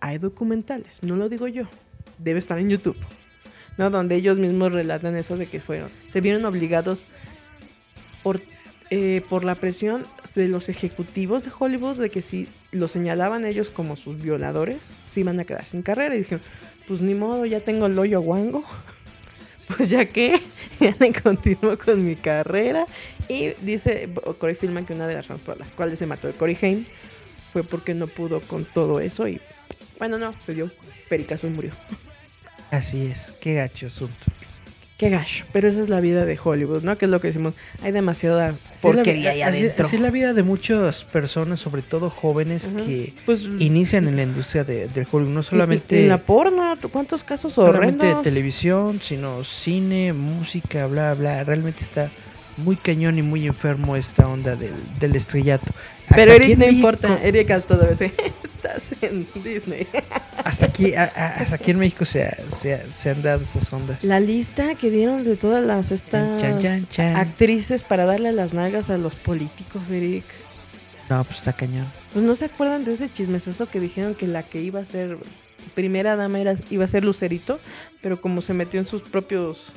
hay documentales, no lo digo yo, debe estar en YouTube, ¿no? Donde ellos mismos relatan eso de que fueron, se vieron obligados por, eh, por la presión de los ejecutivos de Hollywood de que si lo señalaban ellos como sus violadores, se iban a quedar sin carrera. Y dijeron, pues ni modo, ya tengo el hoyo guango. Pues ya que, ya me continúo con mi carrera. Y dice Corey Filman que una de las razones por las cuales se mató el Corey Haim fue porque no pudo con todo eso y bueno, no, se dio pericazo y murió. Así es, qué gacho asunto. Qué gacho, pero esa es la vida de Hollywood, ¿no? Que es lo que decimos, hay demasiada porquería ahí adentro. así es la vida de muchas personas, sobre todo jóvenes, Ajá. que Pues inician en la industria de, del Hollywood. No en solamente, la porno, ¿cuántos casos solamente de horrendos? televisión, sino cine, música, bla, bla. Realmente está muy cañón y muy enfermo esta onda del, del estrellato. Pero Hasta Eric no México- importa, Eric a todo ese. Estás en Disney. Hasta aquí, a- a- hasta aquí en México se, ha- se, ha- se han dado esas ondas. La lista que dieron de todas las estas Chan, chan, chan. actrices para darle las nalgas a los políticos, Eric. No, pues está cañón. Pues no se acuerdan de ese chismesazo que dijeron que la que iba a ser primera dama era, iba a ser Lucerito, pero como se metió en sus propios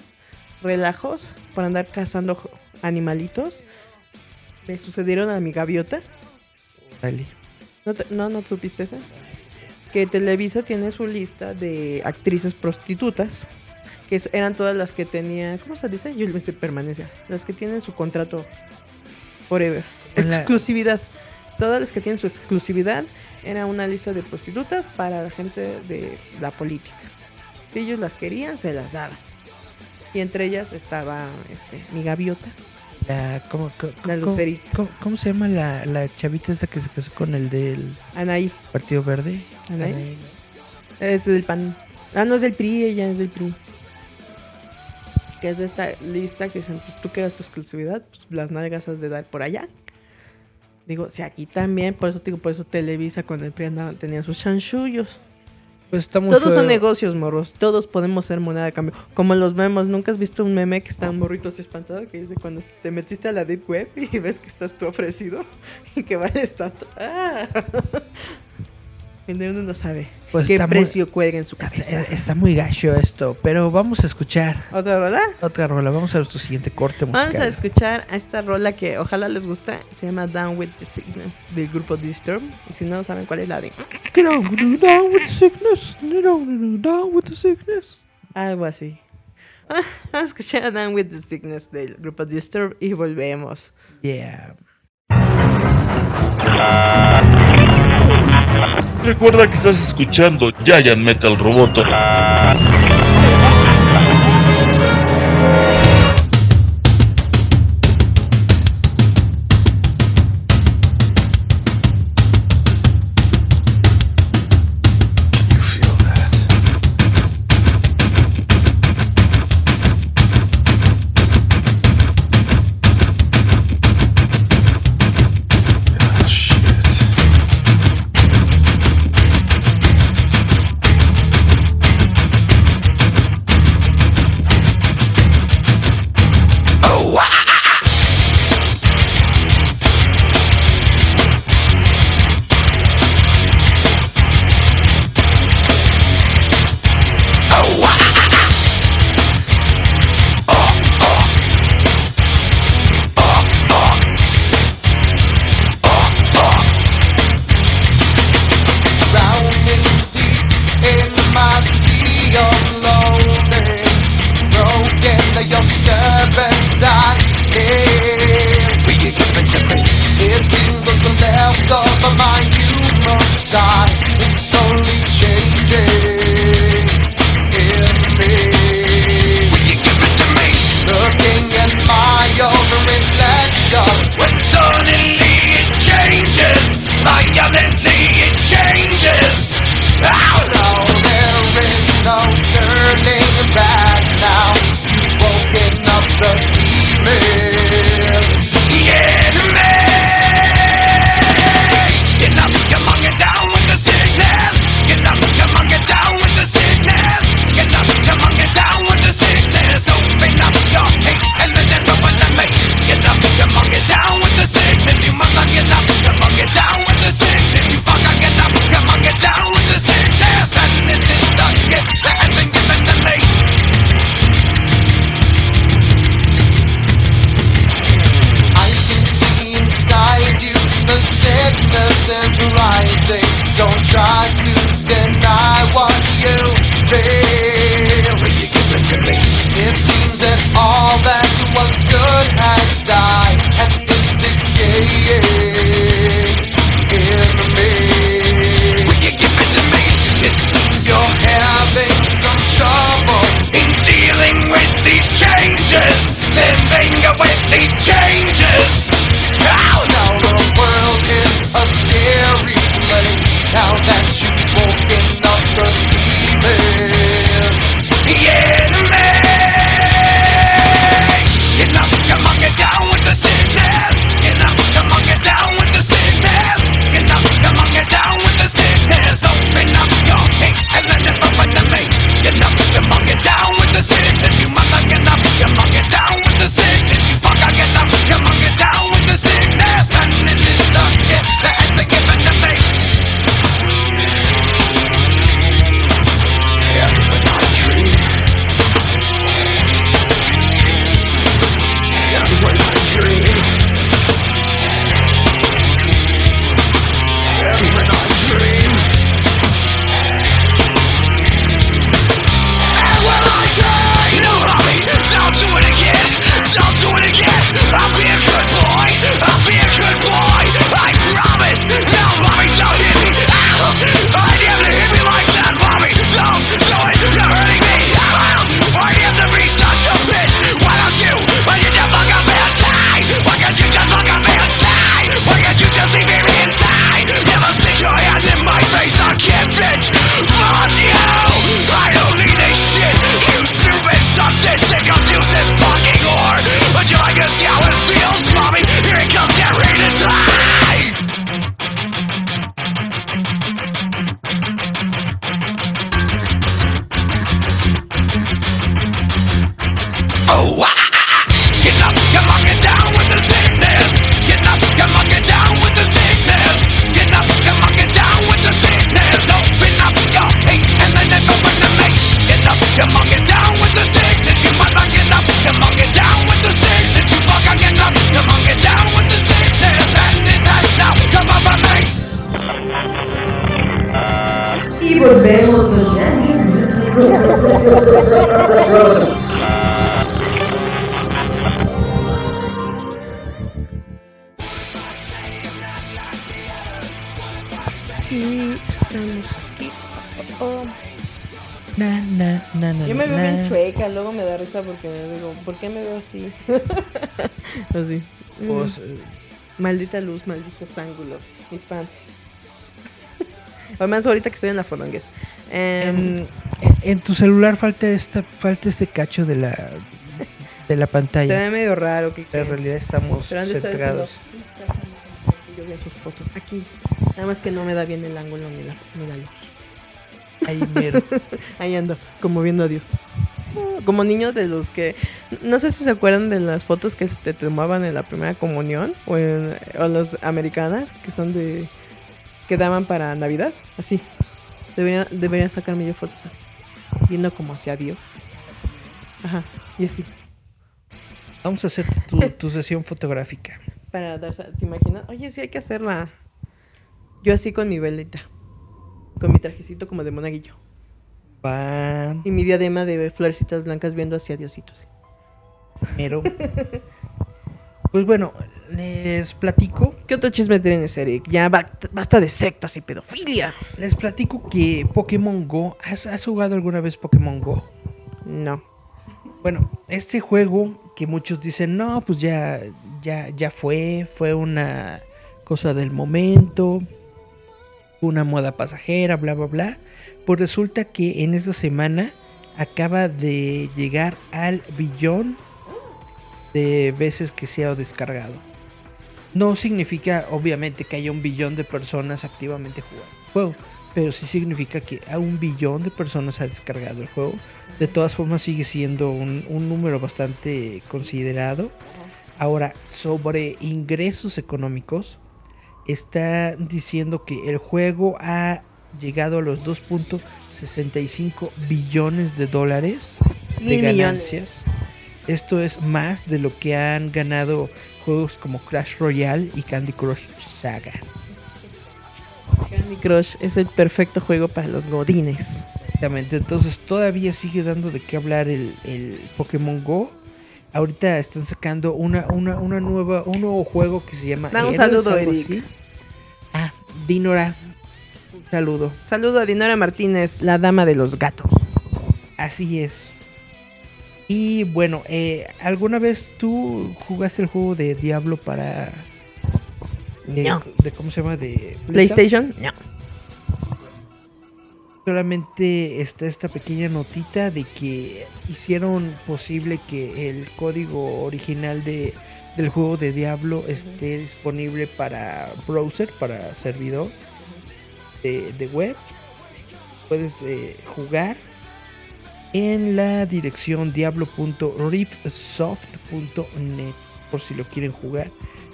relajos por andar cazando animalitos, le sucedieron a mi gaviota. Dale. ¿No, te- no, no supiste eso? Que Televisa tiene su lista de actrices prostitutas, que eran todas las que tenía, ¿cómo se dice? Yo permanencia. Las que tienen su contrato forever. La- Exclusividad. Todas las que tienen su exclusividad era una lista de prostitutas para la gente de la política. Si ellos las querían, se las daban. Y entre ellas estaba este, mi gaviota. La, ¿cómo, cómo, La Lucerita. cómo- cómo se llama la, la chavita esta que se casó con el del Anaí. Partido Verde? Anaí. Anaí. Es del PAN. Ah, no es del PRI, ella es del PRI. Que es de esta lista que dicen, pues tú quedas tu exclusividad, pues las nalgas has de dar por allá. Digo, si aquí también, por eso digo, por eso Televisa con el PRI andaban, tenían sus chanchullos. Pues está muy Todos son feo. negocios, morros. Todos podemos ser moneda de cambio. Como los vemos, ¿nunca has visto un meme que está un morrito así espantado? Que dice cuando te metiste a la Deep Web y ves que estás tú ofrecido y que vales tanto. ¡Ah! Y uno no sabe Pues qué está muy- precio cuelga en su Está, cabeza. está muy gacho esto, pero vamos a escuchar ¿Otra rola? otra rola. Vamos a nuestro siguiente corte musical. Vamos a escuchar a esta rola que ojalá les guste. Se llama Down with the Sickness del grupo Disturb. Y si no saben cuál es la de down with the sickness. Down, down with the sickness. algo así. Ah, Vamos a escuchar a Down with the Sickness del grupo Disturb y volvemos. Yeah. Recuerda que estás escuchando Giant Metal Roboto. Living with Maldita luz, malditos ángulos, mis fans. Además, ahorita que estoy en la fodongues. Em, en, en tu celular falta esta falta este cacho de la de la se pantalla. ve medio raro que en realidad estamos centrados. Yo veo sus fotos aquí. Nada más que no me da bien el ángulo ni la, ni la luz. Ahí mero. Ahí ando, como viendo a Dios. Como niños de los que... No sé si se acuerdan de las fotos que te tomaban en la primera comunión o, en, o las americanas que son de... que daban para Navidad. Así. Debería, debería sacarme yo fotos así. Viendo como hacia Dios. Ajá. Y así. Vamos a hacer tu, tu sesión fotográfica. Para dar... ¿Te imaginas? Oye, sí hay que hacerla. Yo así con mi velita. Con mi trajecito como de monaguillo. Va Y mi diadema de florecitas blancas viendo hacia Diositos. Mero. Pues bueno, les platico. ¿Qué otro chisme tienes, Eric? Ya ba- basta de sectas y pedofilia. Les platico que Pokémon Go. ¿Has, has jugado alguna vez Pokémon Go? No. Bueno, este juego que muchos dicen, no, pues ya, ya, ya fue, fue una cosa del momento, una moda pasajera, bla, bla, bla. Pues resulta que en esta semana acaba de llegar al billón de veces que se ha descargado. No significa, obviamente, que haya un billón de personas activamente jugando el juego, pero sí significa que a un billón de personas ha descargado el juego. De todas formas, sigue siendo un, un número bastante considerado. Ahora, sobre ingresos económicos, está diciendo que el juego ha llegado a los 2.65 billones de dólares de millones. Esto es más de lo que han ganado juegos como Clash Royale y Candy Crush Saga. Candy Crush es el perfecto juego para los godines. Exactamente, entonces todavía sigue dando de qué hablar el, el Pokémon Go. Ahorita están sacando una, una, una nueva, un nuevo juego que se llama. Da un saludo, Eric. así. Ah, Dinora. Un saludo. Saludo a Dinora Martínez, la dama de los gatos. Así es. Y bueno, eh, ¿alguna vez tú jugaste el juego de Diablo para. de- No. de ¿Cómo se llama? De PlayStation, no. Solamente está esta pequeña notita de que hicieron posible que el código original de, del juego de Diablo esté disponible para browser, para servidor de, de web. Puedes eh, jugar en la dirección diablo.riftsoft.net por si lo quieren jugar.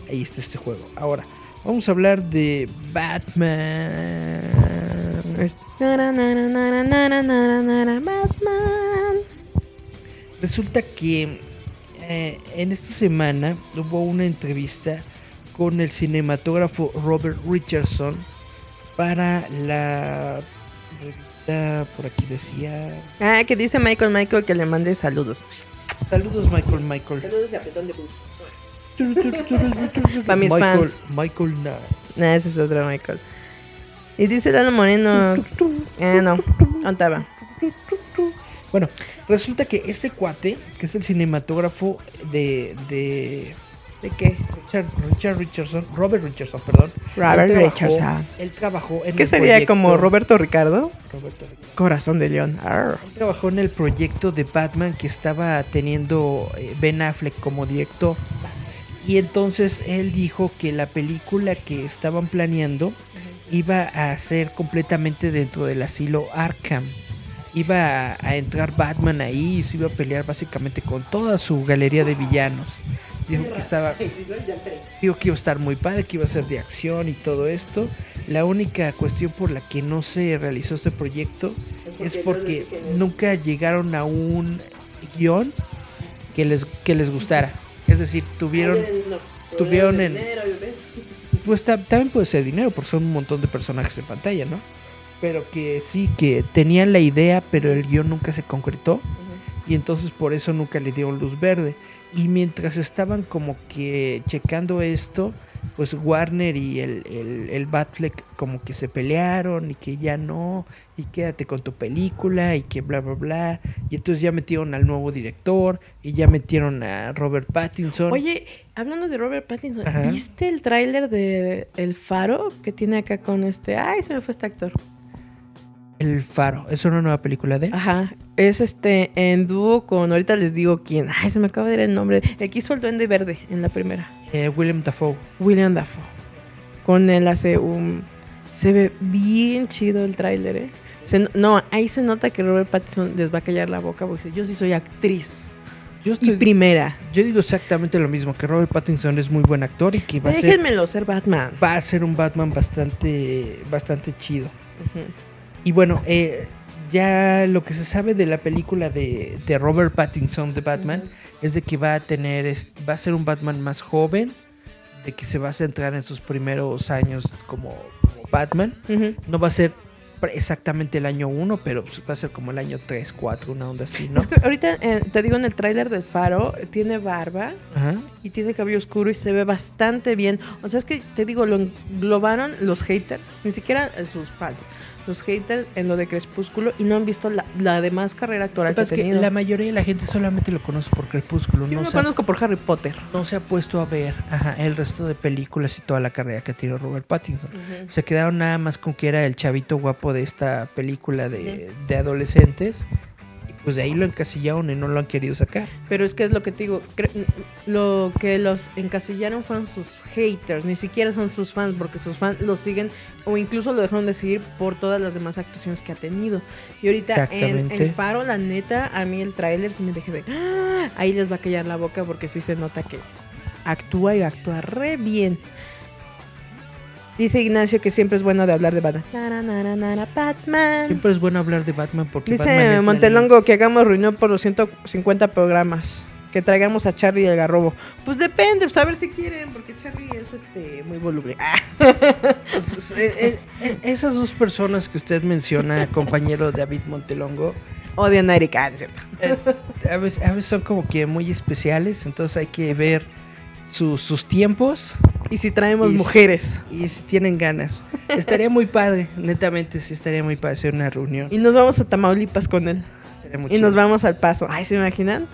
Ahí está este juego. Ahora, vamos a hablar de Batman. Resulta que eh, en esta semana hubo una entrevista con el cinematógrafo Robert Richardson para la por aquí decía... Ah, que dice Michael Michael que le mande saludos. Saludos Michael Michael. Saludos y apretón de Pa' mis Michael, fans. Michael Na. Nah, ese es otro Michael. Y dice Lalo Moreno. Eh, no. ¿Dónde estaba? Bueno, resulta que este cuate, que es el cinematógrafo de, de ¿De qué? Richard, Richard Richardson, Robert Richardson, perdón. Robert él trabajó- Richardson. Él trabajó en ¿Qué el sería proyecto- como Roberto Ricardo? Roberto. Corazón de león. Arr. Él trabajó en el proyecto de Batman que estaba teniendo eh, Ben Affleck como director. Y entonces él dijo que la película que estaban planeando iba a ser completamente dentro del asilo Arkham. Iba a, a entrar Batman ahí y se iba a pelear básicamente con toda su galería de villanos. Dijo que estaba dijo que iba a estar muy padre, que iba a ser de acción y todo esto. La única cuestión por la que no se realizó este proyecto es porque nunca llegaron a un guion que les, que les gustara. Es decir, tuvieron, tuvieron en... Pues ta- también puede ser dinero, porque son un montón de personajes en pantalla, ¿no? Pero que sí, que tenían la idea, pero el guion nunca se concretó. Y entonces por eso nunca le dieron luz verde. Y mientras estaban como que checando esto, pues Warner y el, el, el Batfleck como que se pelearon y que ya no, y quédate con tu película y que bla, bla, bla. Y entonces ya metieron al nuevo director y ya metieron a Robert Pattinson. Oye, hablando de Robert Pattinson, Ajá. ¿viste el tráiler de El Faro que tiene acá con este? Ay, se me fue este actor. El Faro, ¿es una nueva película de? Ajá, es este en dúo con, ahorita les digo quién. Ay, se me acaba de ir el nombre. El que hizo el Duende Verde en la primera. Eh, William Dafoe. William Dafoe. Con él hace un... Se ve bien chido el tráiler, ¿eh? Se no- ahí se nota que Robert Pattinson les va a callar la boca porque dice, yo sí soy actriz. Yo, Y estoy- primera. yo digo exactamente lo mismo, que Robert Pattinson es muy buen actor y que va a ser, Déjenmelo ser Batman. va a ser un Batman bastante, bastante chido. Ujú. Y bueno, eh, ya lo que se sabe de la película de, de Robert Pattinson de Batman es de que va a tener, va a ser un Batman más joven, de que se va a centrar en sus primeros años como, como Batman. No va a ser exactamente el año 1, pero pues va a ser como el año 3, 4, una onda así, ¿no? Es que ahorita eh, te digo en el tráiler del Faro, eh, tiene barba Ajá. y tiene cabello oscuro y se ve bastante bien. O sea, es que te digo, lo englobaron los haters, ni siquiera eh, sus fans, los haters en lo de Crepúsculo y no han visto la, la demás carrera Lo actoral que es que la mayoría de la gente solamente lo conoce por Crepúsculo, Yo no ha, conozco por Harry Potter. no se ha puesto a ver ajá, el resto de películas y toda la carrera que tiene Robert Pattinson. Se quedaron nada más con que era el chavito guapo de esta película de, de adolescentes. Pues de ahí lo encasillaron y no lo han querido sacar. Pero es que es lo que te digo, lo que los encasillaron fueron sus haters, ni siquiera son sus fans, porque sus fans lo siguen o incluso lo dejaron de seguir por todas las demás actuaciones que ha tenido. Y ahorita en. El Faro, la neta, a mí el tráiler sí me dejé de... ¡Ah! Ahí les va a callar la boca porque sí se nota que actúa y actúa re bien. Dice Ignacio que siempre es bueno de hablar de Batman. Nara, nara, nara, Batman. Siempre es bueno hablar de Batman porque Batman Dice es la Montelongo que hagamos reunión por los 150 programas. Que traigamos a Charlie y el garrobo. Pues depende, pues a ver si quieren, porque Charlie es este muy voluble. Ah, Pues, eh, eh, eh, esas dos personas que usted menciona, compañero David Montelongo, odian a Erika, ah, ¿no es cierto? eh, a, veces, a veces son como que muy especiales, entonces hay que ver su- sus tiempos Y si traemos Y si- mujeres. y si tienen ganas. Estaría muy padre, netamente sí estaría muy padre hacer una reunión. Y nos vamos a Tamaulipas con él. Y nos vamos al paso. Ay, ¿se imaginan?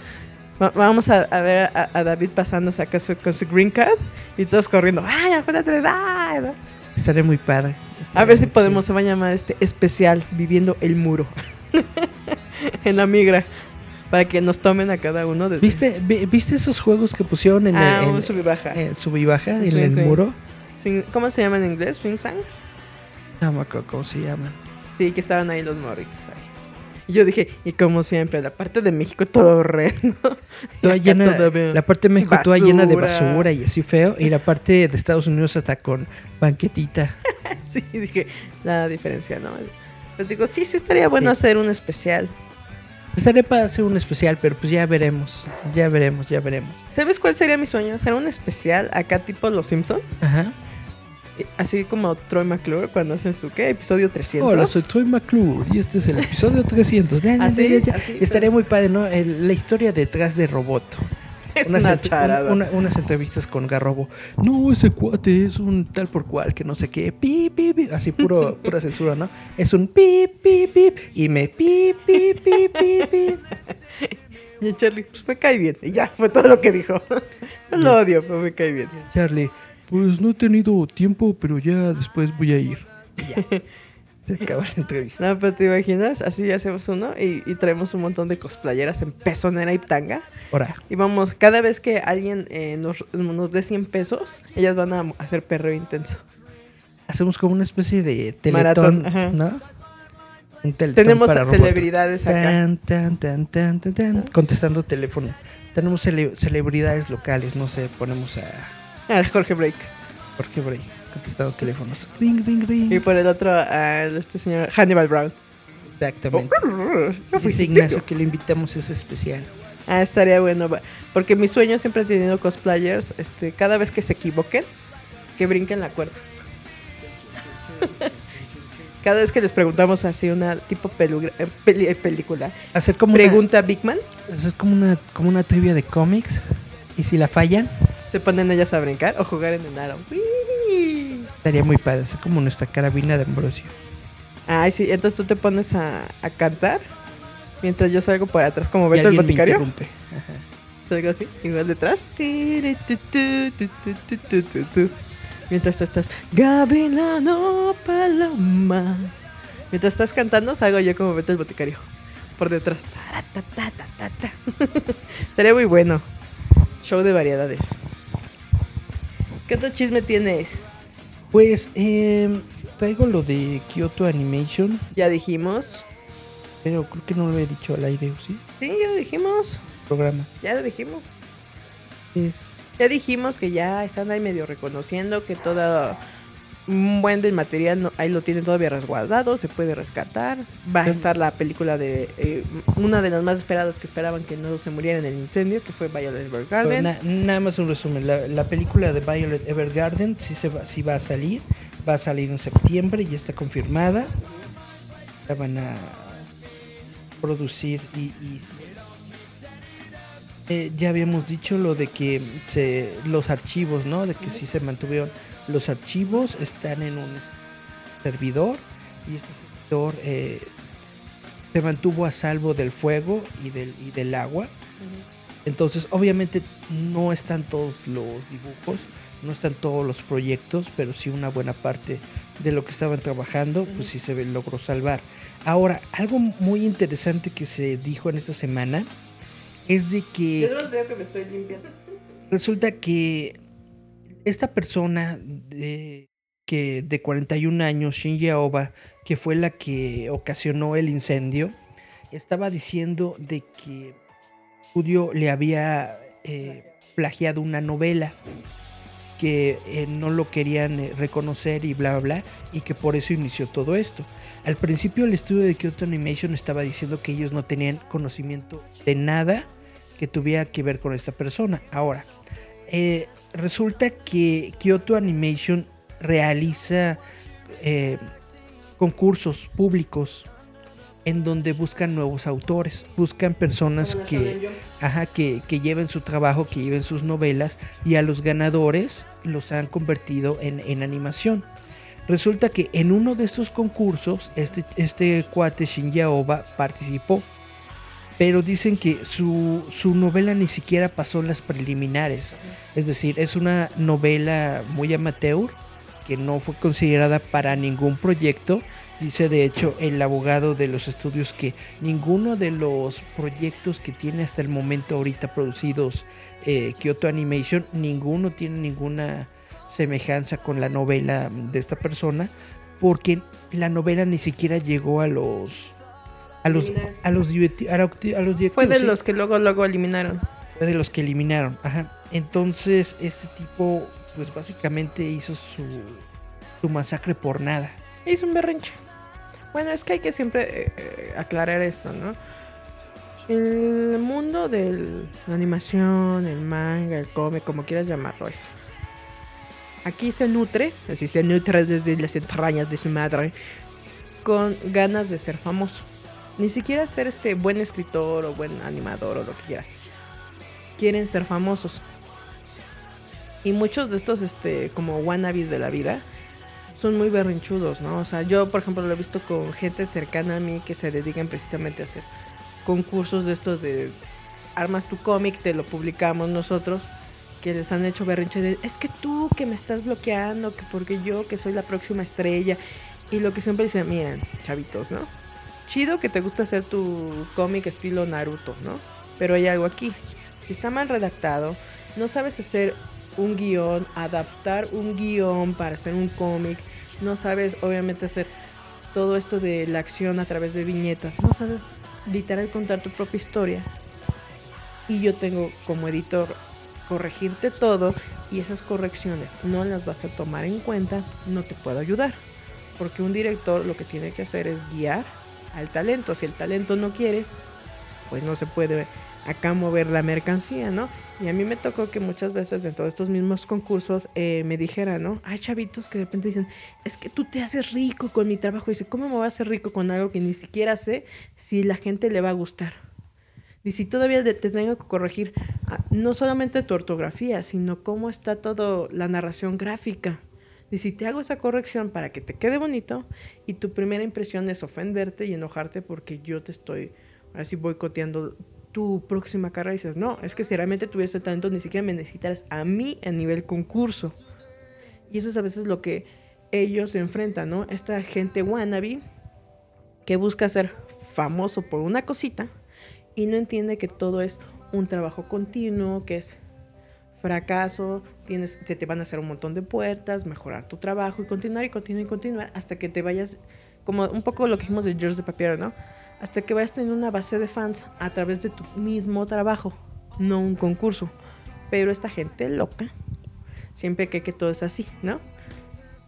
Va- vamos a, a ver a, a David pasándose acá su- con su green card y todos corriendo. ¡Ay, afuera tres! ¡Ay! ¿no? Estaría muy padre. A ver si podemos, se va a llamar este especial Viviendo el Muro. en la migra. Para que nos tomen a cada uno. Desde... ¿Viste, vi- ¿Viste esos juegos que pusieron en, Ah, el, en, sub y baja. en sub y baja en el swing. muro? ¿Cómo se llama en inglés? ¿Swing Sang? No me acuerdo cómo se llaman. Sí, que estaban ahí los ahí. Y yo dije, y como siempre, la parte de México todo horrendo. Toda llena, la parte de México toda llena de basura. basura y así feo. Y la parte de Estados Unidos hasta con banquetita. Sí, dije, la diferencia, ¿no? Pues digo, sí, sí estaría bueno Sí. hacer un especial. Estaré para hacer un especial, pero pues ya veremos. Ya veremos, ya veremos. ¿Sabes cuál sería mi sueño? Hacer un especial acá tipo Los Simpson Ajá. Así como Troy McClure cuando hacen su, ¿qué? Episodio 300. Hola, soy Troy McClure y este es el episodio 300. Ya, ya, Así, ya, ya, ya. así, Estaría muy padre, ¿no? El- la historia detrás de Roboto. Es unas, una charada. una- unas entrevistas con Garrobo. No, ese cuate es un tal por cual que no sé qué. Pi, pi, pi. Así puro, pura censura, ¿no? Es un pi, pi, pi. Y me pi, pi, pi, pi, pi. Y Charlie, pues me cae bien. Y ya, fue todo lo que dijo. No lo odio, pero me cae bien. Charlie, pues no he tenido tiempo, pero ya después voy a ir. Y ya. Se acaba la entrevista. No, pero te imaginas, así hacemos uno y, y traemos un montón de cosplayeras en pezonera y tanga. Ahora, Y vamos, cada vez que alguien eh, nos, nos dé 100 pesos, ellas van a hacer perreo intenso. hacemos como una especie de teletón, Maratón, ajá. ¿no? Un teletón Tenemos para celebridades acá. Tan, tan, tan, tan, tan, tan, contestando teléfono. Tenemos cele- celebridades locales, no sé, ponemos a Ah, Jorge Break. Jorge Bray contestando teléfonos. Ring, ring, ring. Y por el otro, a este señor Hannibal Brown. Exactamente. Dice Ignacio que le invitamos a ese especial. Ah, estaría bueno. Porque mi sueño siempre he tenido cosplayers, este, cada vez que se equivoquen, que brinquen la cuerda. cada vez que les preguntamos así una tipo eh, peli- eh, película, Hacer como pregunta Big Man, una, hacer como una, como una trivia de cómics. Y si la fallan, se ponen ellas a brincar o jugar en el aro. Estaría muy padre, es como nuestra carabina de Ambrosio. Ay, sí, entonces tú te pones a, a cantar mientras yo salgo por atrás, como Beto el boticario. Salgo así, igual detrás. Mientras tú estás, Gavilano Paloma. Mientras estás cantando, salgo yo como Beto el boticario. Por detrás. Estaría muy bueno. Show de variedades. ¿Qué otro chisme tienes? Pues eh, traigo lo de Kyoto Animation, Ya dijimos. pero creo que no lo he dicho al aire, ¿o ¿sí? Sí, ya lo dijimos. Programa. Ya lo dijimos. Es, Ya dijimos que ya están ahí medio reconociendo que todo un buen del material no- ahí lo tienen todavía resguardado, se puede rescatar. Va a estar la película de eh, una de las más esperadas que esperaban que no se muriera en el incendio, que fue Violet Evergarden. Na- nada más un resumen. La, la película de Violet Evergarden sí, se va, sí va a salir. Va a salir en septiembre, ya está confirmada. La van a producir y... y- Eh, ya habíamos dicho lo de que se, los archivos, ¿no? De que sí se mantuvieron. Los archivos están en un servidor y este servidor eh, se mantuvo a salvo del fuego y del, y del agua. Entonces, obviamente no están todos los dibujos, no están todos los proyectos, pero sí una buena parte de lo que estaban trabajando, pues sí se logró salvar. Ahora, algo muy interesante que se dijo en esta semana es de que veo que me estoy limpiando. resulta que esta persona de, que de 41 años, Shinji Aoba, que fue la que ocasionó el incendio, estaba diciendo de que Studio le había eh, plagiado una novela que eh, no lo querían eh, reconocer y bla bla bla y que por eso inició todo esto. Al principio el estudio de Kyoto Animation estaba diciendo que ellos no tenían conocimiento de nada que tuviera que ver con esta persona. Ahora, eh, resulta que Kyoto Animation realiza eh, concursos públicos en donde buscan nuevos autores, buscan personas que, ajá, que, que lleven su trabajo, que lleven sus novelas y a los ganadores los han convertido en, en animación. Resulta que en uno de estos concursos este, este cuate Shinji Aoba participó, pero dicen que su, su novela ni siquiera pasó las preliminares. Es decir, es una novela muy amateur que no fue considerada para ningún proyecto. Dice de hecho el abogado de los estudios que ninguno de los proyectos que tiene hasta el momento ahorita producidos eh, Kyoto Animation, ninguno tiene ninguna semejanza con la novela de esta persona, porque la novela ni siquiera llegó a los a los a los a los directivos, Fue de los que luego luego eliminaron. fue de los que eliminaron. Ajá. Entonces, este tipo, pues básicamente hizo su, su masacre por nada. Es un berrinche. Bueno, es que hay que siempre eh, eh, aclarar esto, ¿no? El mundo de la animación, el manga, el cómic, como quieras llamarlo, es. Aquí se nutre, así se nutre desde las entrañas de su madre, con ganas de ser famoso. Ni siquiera ser este buen escritor o buen animador o lo que quieras. Quieren ser famosos. Y muchos de estos, este, como wannabes de la vida, son muy berrinchudos, ¿no? O sea, yo, por ejemplo, lo he visto con gente cercana a mí que se dedican precisamente a hacer concursos de estos de armas tu cómic, te lo publicamos nosotros, que les han hecho berrinche de, es que tú que me estás bloqueando, que porque yo que soy la próxima estrella, y lo que siempre dicen, miren, chavitos, ¿no? Chido que te gusta hacer tu cómic estilo Naruto, ¿no? Pero hay algo aquí. Si está mal redactado, no sabes hacer un guion, adaptar un guion para hacer un cómic, no sabes obviamente hacer todo esto de la acción a través de viñetas, no sabes literal contar tu propia historia. Y yo tengo como editor corregirte todo y esas correcciones no las vas a tomar en cuenta, no te puedo ayudar. Porque un director lo que tiene que hacer es guiar al talento. Si el talento no quiere, pues no se puede acá mover la mercancía, ¿no? Y a mí me tocó que muchas veces dentro de estos mismos concursos eh, me dijeran, ¿no? Hay chavitos que de repente dicen, es que tú te haces rico con mi trabajo. Y dice, ¿cómo me voy a hacer rico con algo que ni siquiera sé si la gente le va a gustar? Y si todavía te tengo que corregir ah, no solamente tu ortografía, sino cómo está todo la narración gráfica. Y si te hago esa corrección para que te quede bonito y tu primera impresión es ofenderte y enojarte porque yo te estoy así boicoteando tu próxima carrera, dices, no, es que si realmente tuviese talento ni siquiera me necesitarás a mí a nivel concurso. Y eso es a veces lo que ellos se enfrentan, ¿no? Esta gente wannabe que busca ser famoso por una cosita y no entiende que todo es un trabajo continuo, que es fracaso, tienes, te, te van a hacer un montón de puertas, mejorar tu trabajo y continuar y continuar y continuar hasta que te vayas, como un poco lo que dijimos de George de Papier, ¿no? Hasta que vayas teniendo una base de fans a través de tu mismo trabajo, no un concurso. Pero esta gente loca siempre cree que todo es así, ¿no?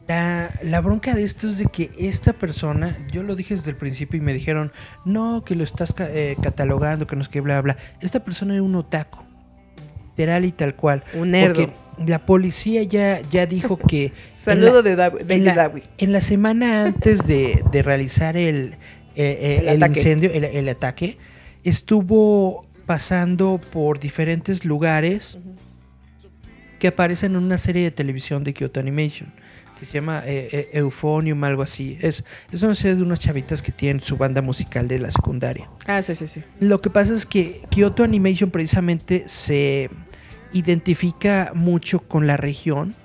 La, la bronca de esto es de que esta persona, yo lo dije desde el principio y me dijeron, no, que lo estás eh, catalogando, que no es que bla, bla. Esta persona era un otaku, literal y tal cual. Un la policía ya, ya dijo que... Saludo de Dawi- en la, Dawi. en la semana antes de, de realizar el, eh, eh, El el ataque. incendio, el, el ataque, estuvo pasando por diferentes lugares que aparecen en una serie de televisión de Kyoto Animation que se llama eh, eh, Euphonium, algo así. Es, es una serie de unas chavitas que tienen su banda musical de la secundaria. Ah, sí, sí, sí. Lo que pasa es que Kyoto Animation precisamente se identifica mucho con la región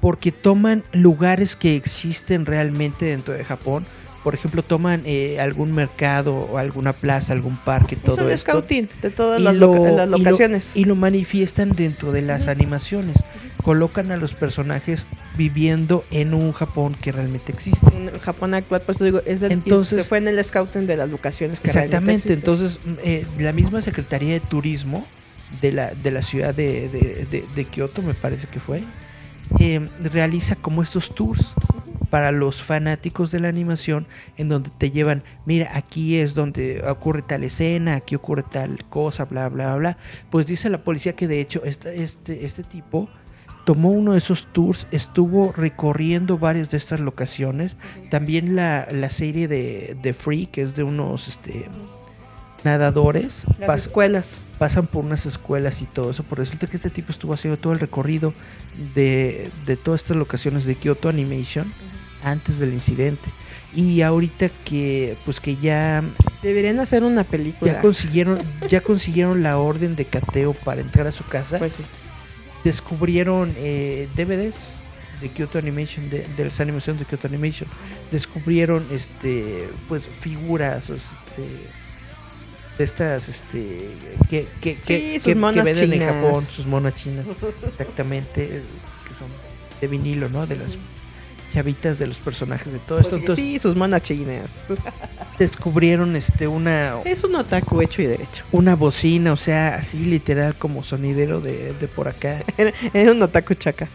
porque toman lugares que existen realmente dentro de Japón. Por ejemplo, toman eh, algún mercado o alguna plaza, algún parque, todo es un esto. scouting de todas las, lo- loca- las y lo- locaciones. Y lo, manifiestan dentro de las animaciones. Colocan a los personajes viviendo en un Japón que realmente existe. en Japón actual, pues digo, es el, Entonces- se fue en el scouting de las locaciones que Exactamente, entonces eh, la misma Secretaría de Turismo de la, de la ciudad de, de, de- de Kioto, me parece que fue, eh, realiza como estos tours para los fanáticos de la animación en donde te llevan, mira, aquí es donde ocurre tal escena, aquí ocurre tal cosa, bla, bla, bla. Pues dice la policía que de hecho este, este tipo tomó uno de esos tours, estuvo recorriendo varias de estas locaciones. También la, la serie de, de Free, que es de unos este, nadadores, las pas- escuelas. pasan por unas escuelas y todo eso. Por resulta que este tipo estuvo haciendo todo el recorrido de, de todas estas locaciones de Kyoto Animation antes del incidente. Y ahorita que pues que ya, Deberían hacer una película. ya consiguieron ya consiguieron la orden de cateo para entrar a su casa, Pues sí. descubrieron eh, DVDs de Kyoto Animation, de, de las animaciones de Kyoto Animation. Descubrieron este pues figuras este, de estas este que, que, Sí, que, sus que- que venden en. Japón, sus monas chinas, exactamente, que son de vinilo, ¿no? De las chavitas de los personajes de todo esto. Pues Entonces sí, sus monas chinas. descubrieron este una Es un otaku hecho y derecho. una bocina, o sea, así literal como sonidero de, de por acá. Era, era un otaku chaca.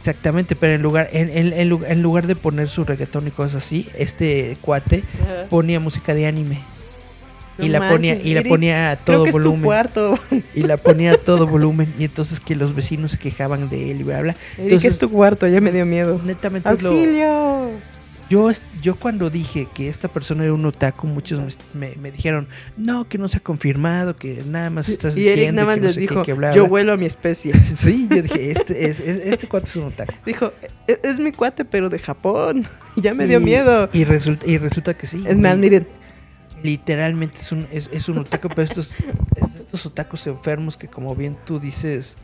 Exactamente, pero en lugar, en, en- en lugar de poner su reggaetón y cosas así, este cuate ponía música de anime. Y la ponía, y la ponía a Creo todo que es tu volumen. cuarto. Y la ponía a todo volumen. Y entonces que los vecinos se quejaban de él y bla bla. Eric, Entonces, es tu cuarto, ya me dio miedo. netamente es lo- ¡Auxilio! yo, yo cuando dije que esta persona era un otaku, muchos me, me- me dijeron, no, que no se ha confirmado, que nada más estás Y diciendo. Eric nada más que no qué, dijo, que bla, yo bla". vuelo a mi especie. Sí, yo dije, este, es, es- este cuate es un otaku. Dijo, "E- es, mi cuate, pero de Japón. Y ya me dio Y- miedo. Y resulta, y resulta que sí. Es más, miren, Literalmente es un, es, es un otaku, pero estos, es estos otakus enfermos que como bien tú dices,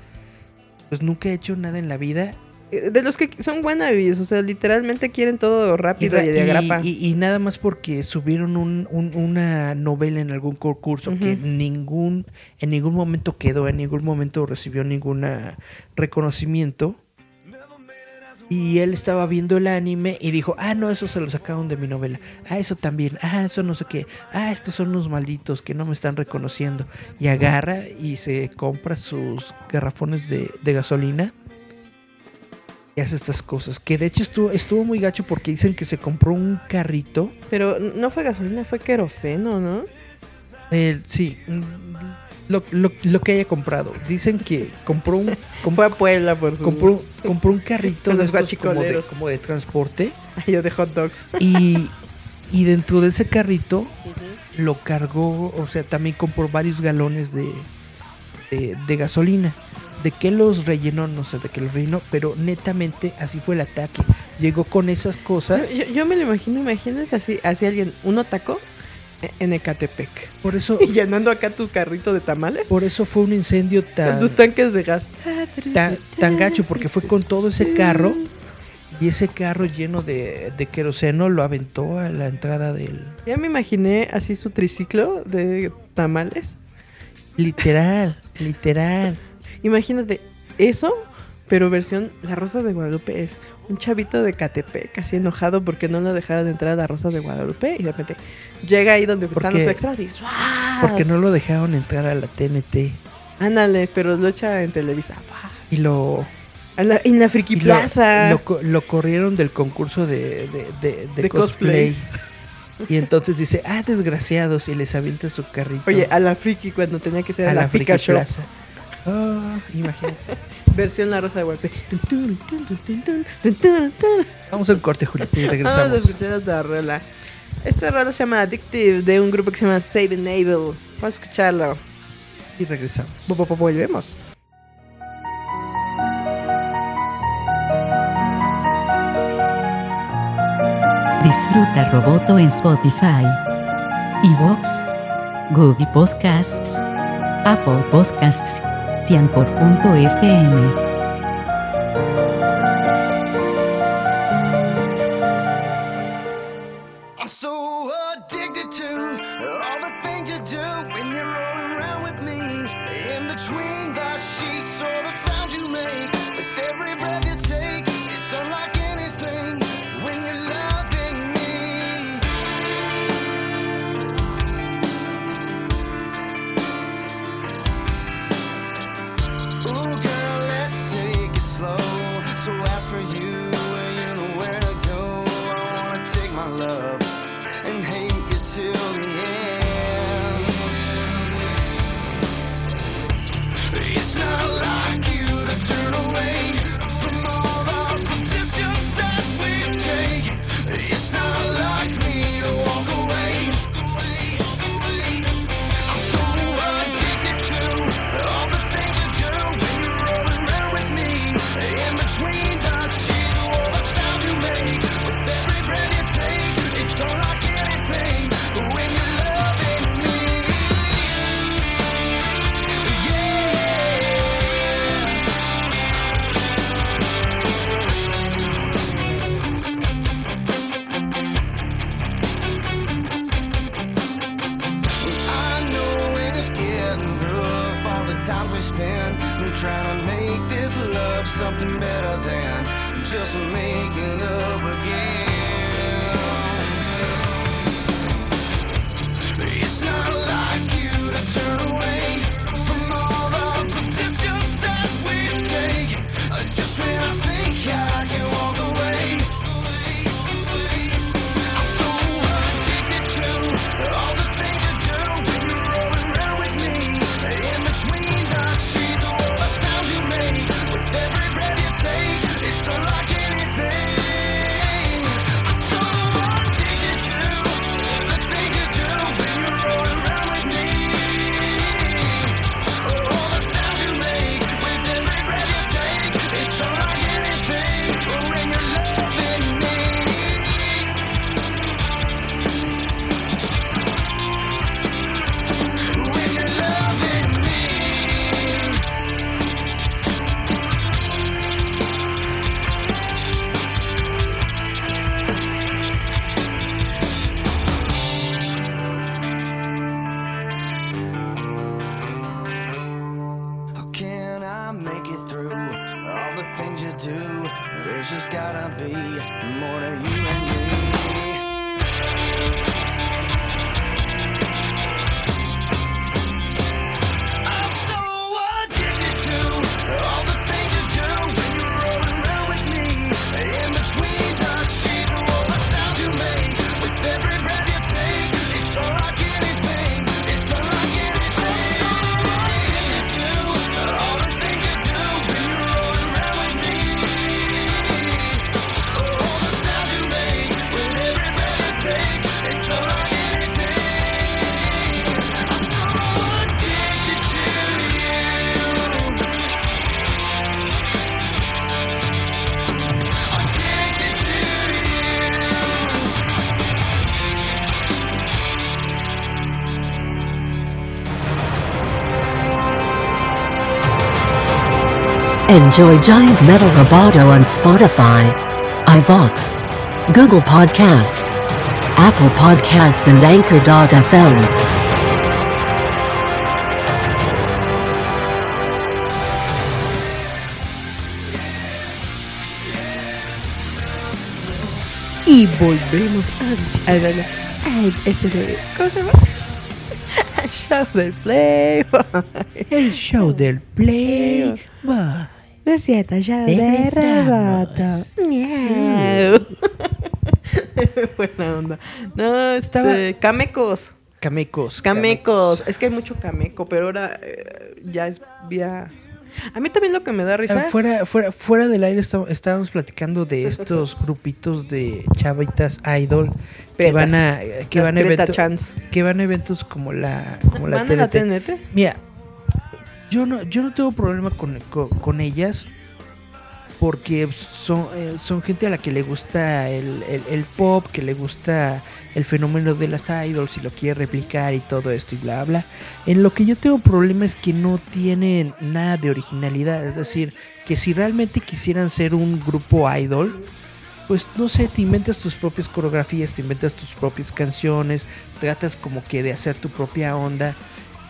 pues nunca he hecho nada en la vida. eh, de los que son wannabes, o sea, literalmente quieren todo rápido y, de agrapa. y- y nada más porque subieron un- un- una novela en algún concurso que ningún, en ningún momento quedó, en ningún momento recibió ningún reconocimiento. Y él estaba viendo el anime y dijo, ah, no, eso se lo sacaron de mi novela. Ah, eso también. Ah, eso no sé qué. Ah, estos son unos malditos que no me están reconociendo. Y agarra y se compra sus garrafones de, de gasolina. Y hace estas cosas. Que de hecho estuvo, estuvo muy gacho porque dicen que se compró un carrito. Pero no fue gasolina, fue queroseno, ¿no? Eh, sí, lo, lo- lo que haya comprado. Dicen que compró un, Fue a Puebla por su... compró, compró un carrito de estos como de, como de transporte. Yo de hot dogs. Y, y dentro de ese carrito lo cargó, o sea, también compró varios galones de, de, de gasolina. De qué los rellenó, no sé de qué los rellenó, pero netamente así fue el ataque. Llegó con esas cosas. Yo, yo me lo imagino, imagínense así, así alguien, un otaco en Ecatepec. Por eso, Y llenando acá tu carrito de tamales. por eso fue un incendio Con tan, tus tanques de gas. tan, tan gacho, porque fue con todo ese carro. Y ese carro lleno de, de queroseno lo aventó a la entrada del. Ya me imaginé así su triciclo de tamales. Literal, literal. Imagínate eso, pero versión La Rosa de Guadalupe es un chavito de Catepec, así enojado porque no lo dejaron entrar a La Rosa de Guadalupe y de repente llega ahí donde están los extras y ¡suas! Porque no lo dejaron entrar a la TNT. Ándale, pero lo echa en Televisa. Y lo. En la, en la Friki lo- Plaza. Lo, co- lo corrieron del concurso de, de, de- de De cosplay. cosplays. Y entonces dice, ah, desgraciados, y les avienta su carrito. Oye, a la Friki cuando tenía que ser a, la, Show. Plaza. Oh, imagínate. Versión La Rosa de Guadalupe. Vamos al corte, Julio, y regresamos. Vamos a escuchar otra rola. Esta rola se llama Addictive, de un grupo que se llama Save and Vamos a escucharlo. Y regresamos. Volvemos. Disfruta Roboto en Spotify, Evox, Google Podcasts, Apple Podcasts Christian. There's just gotta be more to you Enjoy Giant Metal Roboto on Spotify, iVox, Google Podcasts, Apple Podcasts, and Anchor.fm. Y volvemos a, a, a- a- este de- ¿cómo se llama? Al show del Playboy. El show del Play. Cierto, show de. Roboto. Miau. Buena onda. No, Estaba- este, camecos. Camecos. Camecos. Es que hay mucho cameco, pero ahora eh, ya es vía. A mí también lo que me da risa. Ah, fuera, fuera, fuera del aire está- estábamos platicando de estos grupitos de chavitas idol que Petas. van a que Las van a Preta eventos Chans. que van a eventos como la como la ¿Van a la TNT. TNT? Mira, yo no yo no tengo problema con, con, ellas porque son, eh, son gente a la que le gusta el, el- el pop, que le gusta el fenómeno de las idols y lo quiere replicar y todo esto y bla bla. En lo que yo tengo problema es que no tienen nada de originalidad, es decir, que si realmente quisieran ser un grupo idol, pues no sé, te inventas tus propias coreografías, te inventas tus propias canciones, tratas como que de hacer tu propia onda,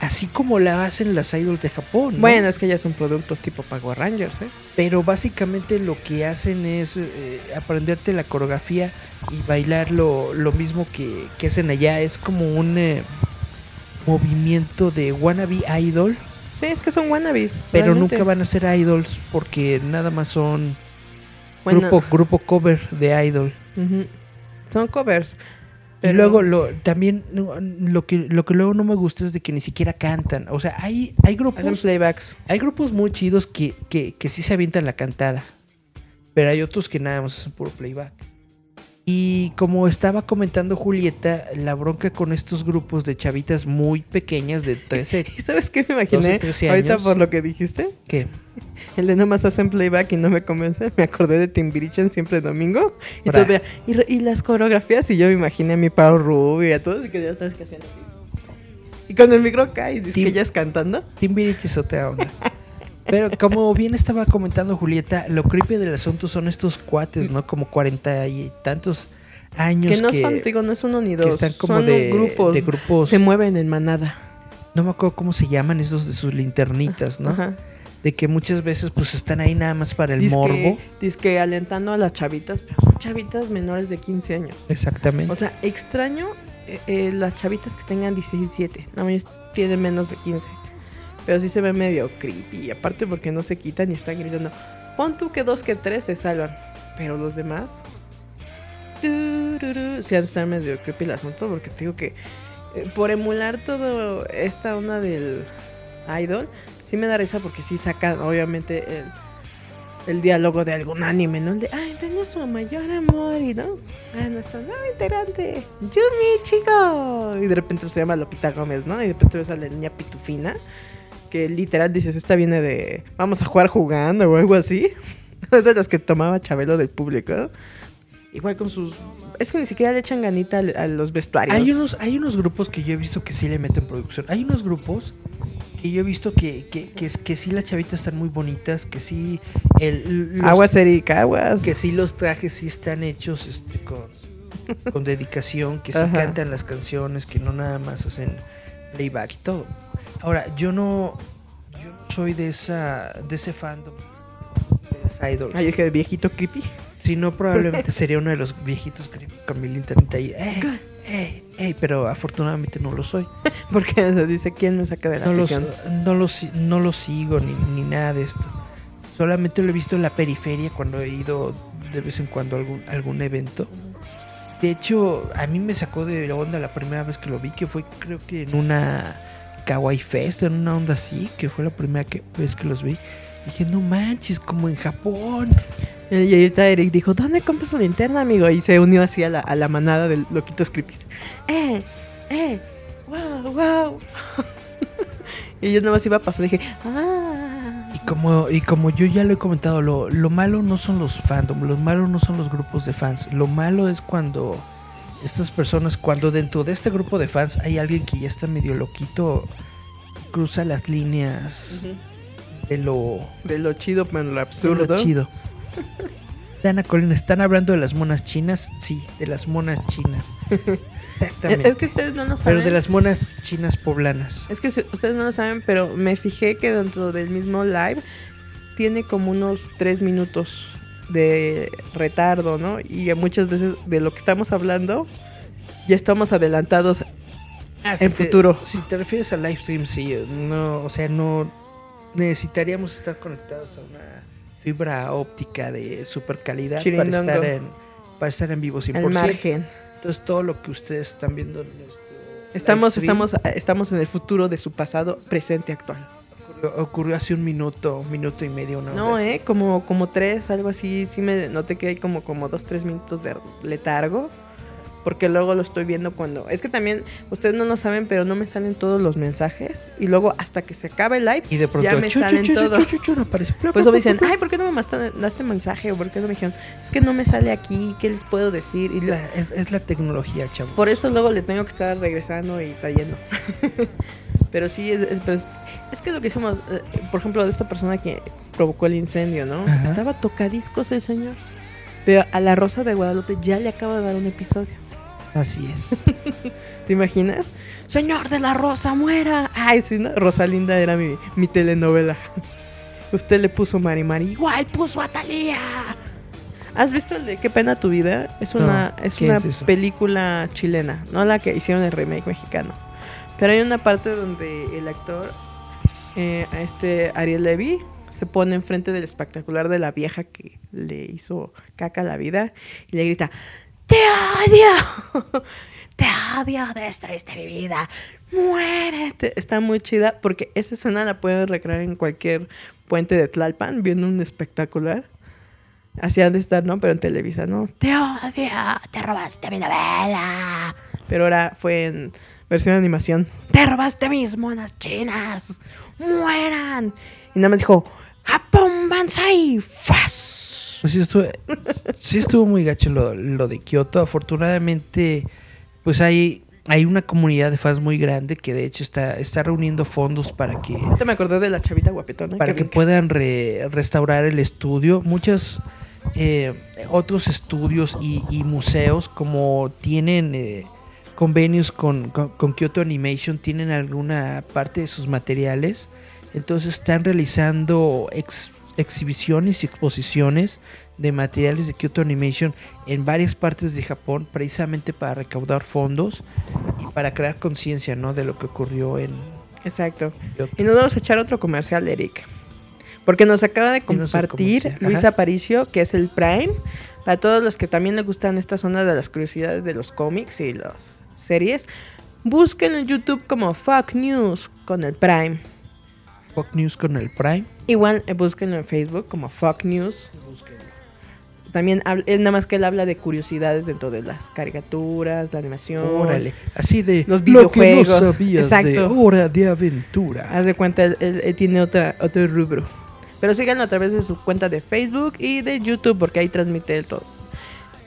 así como la hacen las idols de Japón. ¿no? Bueno, es que ya son productos tipo Power Rangers, ¿eh? Pero básicamente lo que hacen es eh, aprenderte la coreografía y bailar lo, lo mismo que, que hacen allá. Es como un eh, movimiento de wannabe idol, Sí, es que son wannabes. pero realmente. nunca van a ser idols porque nada más son Bueno, grupo, grupo cover de idol. Son covers. Y pero- luego lo, también lo que, lo que luego no me gusta es de que ni siquiera cantan. O sea, hay, hay grupos... Hacen playbacks. Hay grupos muy chidos que, que, que sí se avientan la cantada. Pero hay otros que nada más hacen puro playback. Y como estaba comentando Julieta, la bronca con estos grupos de chavitas muy pequeñas de 13, ¿Y sabes qué me imaginé? 12, 13 Ahorita años. por lo que dijiste. ¿qué? El de nomás hacen playback y no me convence. Me acordé de Timbiriche en Siempre Domingo. Y, Bra. todavía- y, las coreografías. Y yo me imaginé a mi Pau Rubio y a todos. Y que ya sabes que hacían así. Y cuando el micro cae y dice Tim- que ella es cantando. Timbiriche es otra onda. Pero como bien estaba comentando Julieta, lo creepy del asunto son estos cuates, ¿no? Como cuarenta y tantos años Que no que son, digo, no es uno ni que dos. están como son de- grupos. de grupos- Se mueven en manada. no me acuerdo cómo se llaman esos de sus linternitas, ¿no? Ajá. De que muchas veces pues están ahí nada más para el morbo. dizque alentando a las chavitas. Pero son chavitas menores de 15 años. Exactamente. O sea, extraño eh, eh, las chavitas que tengan 17. No, ellos tienen menos de 15. Pero sí se ve medio creepy. Aparte porque no se quitan y están gritando. Pon tú que dos que tres se salvan. Pero los demás... Sí han de medio creepy el asunto. Porque te digo que eh, por emular todo esta onda del idol... Sí me da risa porque sí sacan obviamente el, el diálogo de algún anime, ¿no? De, ay, tenía su mayor amor y no. Ah, nuestro nuevo integrante, Yumi, chico. Y de repente se llama Lopita Gómez, ¿no? Y de repente a la niña Pitufina, que literal dices, esta viene de, vamos a jugar jugando o algo así. Es de las que tomaba Chabelo del público. Igual con sus... Es que ni siquiera le echan ganita al- a, los vestuarios. hay unos, hay unos grupos que yo he visto que sí le meten producción. Hay unos grupos que yo he visto que, que, que, que sí las chavitas están muy bonitas, que sí el, los- Aguas Ericaguas. que sí los trajes sí están hechos este con, con dedicación, que sí Ajá. cantan las canciones, que no nada más hacen playback y todo. Ahora, yo no yo no soy de esa de ese fandom de las idols. Ay, dije, viejito creepy. Si no, probablemente sería uno de los viejitos creepy con mi linterna ahí. ¡Ey! ¡Ey! ¡Ey! Pero afortunadamente no lo soy. Porque se dice, ¿quién me saca de la No no lo, si- no lo sigo ni, ni nada de esto. Solamente lo he visto en la periferia cuando he ido de vez en cuando a algún, algún evento. De hecho, a mí me sacó de onda la primera vez que lo vi, que fue creo que en una Kawaii Fest, en una onda así, que fue la primera que- vez que los vi. Dije, no manches, como en Japón. Y ahorita Eric dijo, ¿dónde compras su linterna, amigo? Y se unió así a la, a la manada de loquitos creepy. ¡Eh! ¡Eh! ¡Wow! ¡Wow! y yo nada más iba a pasar y dije, ¡ah! Y como, y como yo ya lo he comentado, lo, lo malo no son los fandom, lo malo no son los grupos de fans. Lo malo es cuando estas personas, cuando dentro de este grupo de fans hay alguien que ya está medio loquito, cruza las líneas de lo, De lo chido, pero lo de lo absurdo. chido. Dana Colina, ¿están hablando de las monas chinas? Sí, de las monas chinas. Exactamente. Es que ustedes no lo saben. Pero de las monas chinas poblanas. Es que si- ustedes no lo saben, pero me fijé que dentro del mismo live tiene como unos tres minutos de retardo, ¿no? Y muchas veces de lo que estamos hablando ya estamos adelantados Ah, en si te- futuro. Si te refieres al live stream, sí. No, o sea, no necesitaríamos estar conectados a una fibra óptica de super calidad para estar en para estar en vivo 100%. al margen. Entonces todo lo que ustedes están viendo en nuestro Estamos, stream estamos, estamos en el futuro de su pasado, presente, actual. Ocurrió, hace un minuto, minuto y medio, una No, así. eh, como, como tres, algo así. Sí me noté que hay como, como dos, tres minutos de letargo. Porque luego lo estoy viendo cuando. Es que también, ustedes no lo saben, pero no me salen todos los mensajes. Y luego hasta que se acabe el live, Y de pronto ya me chu, salen chu, chu, todos. no. Pues eso me dicen, ay, ¿por qué no me mandaste mensaje? ¿O por qué no me dijeron? Es que no me sale aquí, ¿qué les puedo decir? Y lo- La- es, es la tecnología, chavos. por eso luego le tengo que estar regresando y trayendo. Pero sí, es, es- pues, es que lo que hicimos, eh, por ejemplo, de esta persona que provocó el incendio, ¿no? Ajá. Estaba tocadiscos el señor. Pero a la Rosa de Guadalupe ya le acaba de dar un episodio. Así es. ¿Te imaginas? Señor de la Rosa, muera. Ay, sí, ¿no? Rosalinda era mi, mi telenovela. Usted le puso Mari Mari. Igual puso a Talía. ¿Has visto el de Qué pena tu vida? Es No, una, es ¿qué una es eso? película chilena, no la que hicieron el remake mexicano. Pero hay una parte donde el actor, eh, este Ariel Levy, se pone enfrente del espectacular de la vieja que le hizo caca la vida y le grita: ¡Te odio! ¡Te odio! ¡Destruiste mi vida! ¡Muérete! Está muy chida porque esa escena la pueden recrear en cualquier puente de Tlalpan viendo un espectacular. Así han de estar, ¿no? Pero en Televisa, ¿no? ¡Te odio! ¡Te robaste mi novela! Pero ahora fue en versión de animación. ¡Te robaste mis monas chinas! ¡Mueran! Y nada más dijo: ¡Japón Banzai! ¡Fas! Pues sí estuvo, sí estuvo muy gacho lo, lo de Kioto. Afortunadamente, pues hay, hay una comunidad de fans muy grande que de hecho está, está reuniendo fondos para que, Ahorita me acordé de la chavita guapetona. para que puedan re- restaurar el estudio. Muchos eh, otros estudios y, y museos, como tienen eh, convenios con, con, con Kyoto Animation, tienen alguna parte de sus materiales. Entonces están realizando ex- exhibiciones y exposiciones de materiales de Kyoto Animation en varias partes de Japón, precisamente para recaudar fondos y para crear conciencia ¿no? de lo que ocurrió en Exacto. Kyoto. Y nos vamos a echar otro comercial, Eric. Porque nos acaba de compartir. Luis. Aparicio, que es el Prime. Para todos los que también les gustan esta zona de las curiosidades de los cómics y las series, busquen en YouTube como Fuck News con el Prime. Fox News con el Prime. Igual eh, búsquenlo en Facebook como Fuck News. También él nada más que él habla de curiosidades dentro de las caricaturas, la animación. Órale, así de Los lo que videojuegos. no sabías de Exacto. Hora de Aventura. Haz de cuenta, él, él- él tiene otra, otro rubro. Pero síganlo a través de su cuenta de Facebook y de YouTube, porque ahí transmite él todo.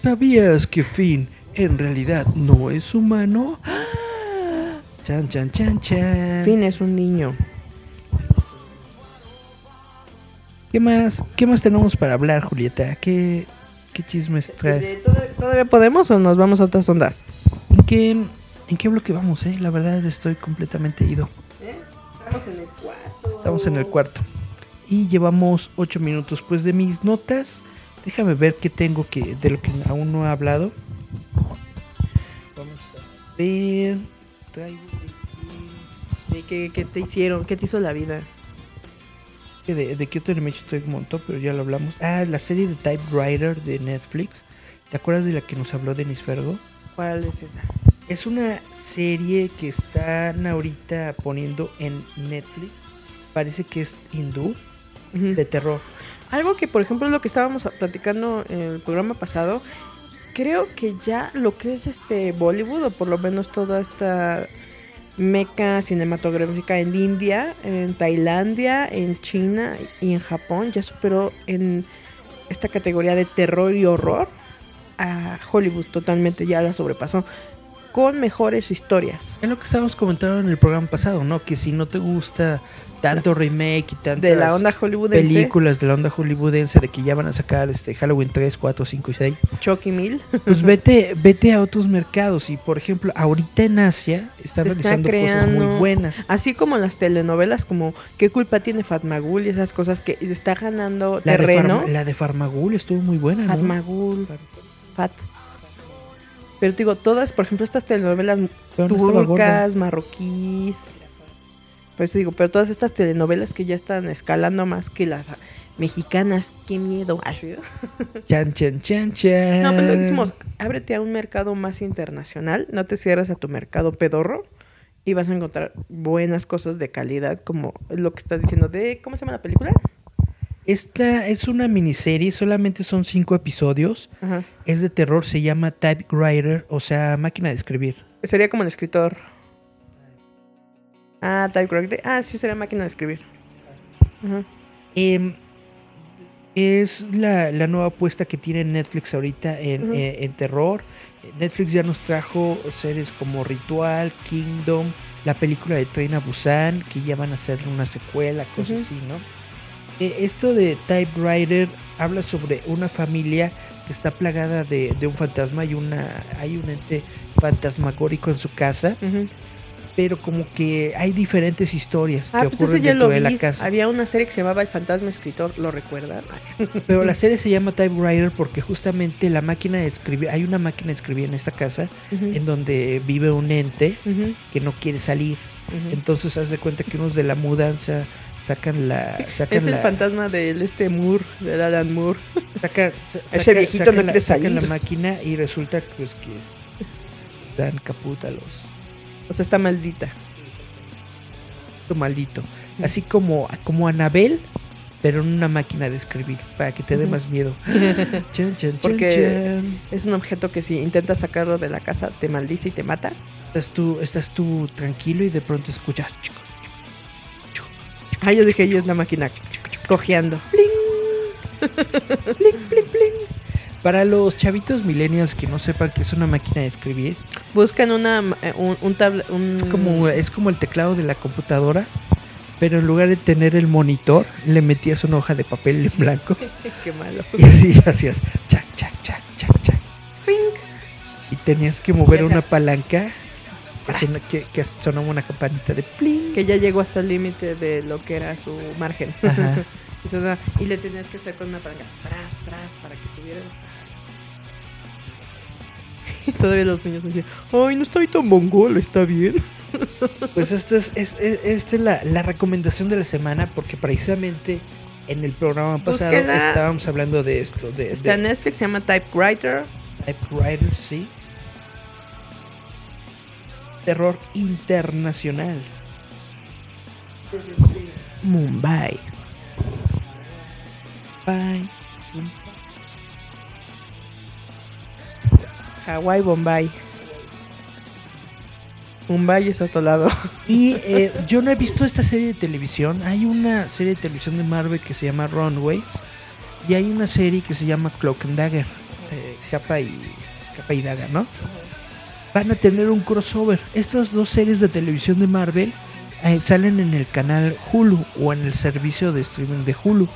¿Sabías que Finn en realidad no es humano? Chan, chan, chan, chan. Finn es un niño. ¿Qué más, ¿Qué más tenemos para hablar, Julieta? ¿Qué, qué chismes traes? Eh, ¿Todavía, podemos o nos vamos a otras ondas? ¿En qué, ¿En qué bloque vamos, eh? La verdad estoy completamente ido. Estamos en el cuarto. Estamos en el cuarto. Y llevamos ocho minutos. Pues de mis notas, déjame ver qué tengo que de lo que aún no he hablado. Vamos a ver. Traigo ¿Y ¿Qué, qué te hicieron? ¿Qué te hizo la vida? de, de Kyoto Animation estoy un montón, pero ya lo hablamos. Ah, la serie de Typewriter de Netflix. ¿Te acuerdas de la que nos habló Denis Fergo? ¿Cuál es esa? Es una serie que están ahorita poniendo en Netflix. Parece que es hindú, de terror. Algo que, por ejemplo, lo que estábamos platicando en el programa pasado, creo que ya lo que es este Bollywood, o por lo menos toda esta meca cinematográfica en India, en Tailandia, en China y en Japón, ya superó en esta categoría de terror y horror a Hollywood, totalmente ya la sobrepasó. con mejores historias. Es lo que estábamos comentando en el programa pasado, ¿no? Que si no te gusta tanto remake y tantas De la onda hollywoodense. películas de la onda hollywoodense de que ya van a sacar este Halloween 3, 4, 5 y 6, Chucky Mill. pues vete, vete a otros mercados. Y por ejemplo, ahorita en Asia están Está realizando cosas muy buenas. Así como las telenovelas, como ¿Qué culpa tiene Fatmagul? y esas cosas que está ganando La de, terreno. Farma- la de Farmagul estuvo muy buena, ¿no? Fatmagul. Fat. Pero te digo, todas, por ejemplo, estas telenovelas no turcas, marroquíes. Por eso digo, pero todas estas telenovelas que ya están escalando más que las mexicanas, qué miedo. Así, ¿no? Chan, chan, chan, chan. No, pero lo decimos, ábrete a un mercado más internacional, no te cierres a tu mercado pedorro y vas a encontrar buenas cosas de calidad, como lo que estás diciendo de, ¿cómo se llama la película? Esta es una miniserie, solamente son cinco episodios. Ajá. Es de terror, se llama Typewriter, o sea, máquina de escribir. Sería como el escritor. Ah, typewriter. Ah, sí, sería máquina de escribir. Ajá. Em, es la, la nueva apuesta que tiene Netflix ahorita en, eh, en terror. Netflix ya nos trajo series como Ritual, Kingdom, la película de Train a Busan, que ya van a hacer una secuela, cosas así, ¿no? Eh, esto de Typewriter habla sobre una familia que está plagada de, de un fantasma y una hay un ente fantasmagórico en su casa. Pero como que hay diferentes historias que Ah, pues ese ocurren dentro de la casa. Había una serie que se llamaba El Fantasma Escritor, ¿lo recuerdan? Pero la serie se llama Typewriter porque justamente la máquina de escribir, hay una máquina de escribir en esta casa en donde vive un ente que no quiere salir. Entonces haz de cuenta que unos de la mudanza sacan la sacan Es el la, fantasma del este Moore, del Alan Moore. saca- sa- Ese saca- viejito sacan no la- quiere sacan salir. la máquina y resulta pues que es- dan caput a los O sea, está maldita. maldito. Así como como Anabel, pero en una máquina de escribir para que te dé más miedo. Chan, chan, chan, Porque chan. es un objeto que si intentas sacarlo de la casa te maldice y te mata. Estás tú, estás tú tranquilo y de pronto escuchas. Ah, yo dije, ella es la máquina cojeando. Para los chavitos millennials que no sepan que es una máquina de escribir, Buscan una, eh, un, un tabla- un- es como, es como el teclado de la computadora, pero en lugar de tener el monitor, le metías una hoja de papel en blanco Qué malo. y así hacías chac, chac, chac, chac, chac. Y tenías que mover Esa. una palanca que, que, que sonaba una campanita de pling. Que ya llegó hasta el límite de lo que era su margen. Ajá. y, sonaba- y le tenías que hacer con una palanca. Tras, tras, para que subiera. Y todavía los niños decían, ay, no estoy tan mongolo, está bien. Pues esta es, es, es- esta es la, la recomendación de la semana porque precisamente en el programa pasado Búsquela. estábamos hablando de esto, de, Está de en Netflix, se llama Typewriter. typewriter, sí. Terror internacional. Mumbai. Bye. Hawái, Bombay. Mumbai es otro lado. Y eh, yo no he visto esta serie de televisión. Hay una serie de televisión de Marvel que se llama Runways. Y hay una serie que se llama Cloak and Dagger. eh, capa, y, capa y daga, ¿no? Van a tener un crossover. Estas dos series de televisión de Marvel eh, salen en el canal Hulu o en el servicio de streaming de Hulu.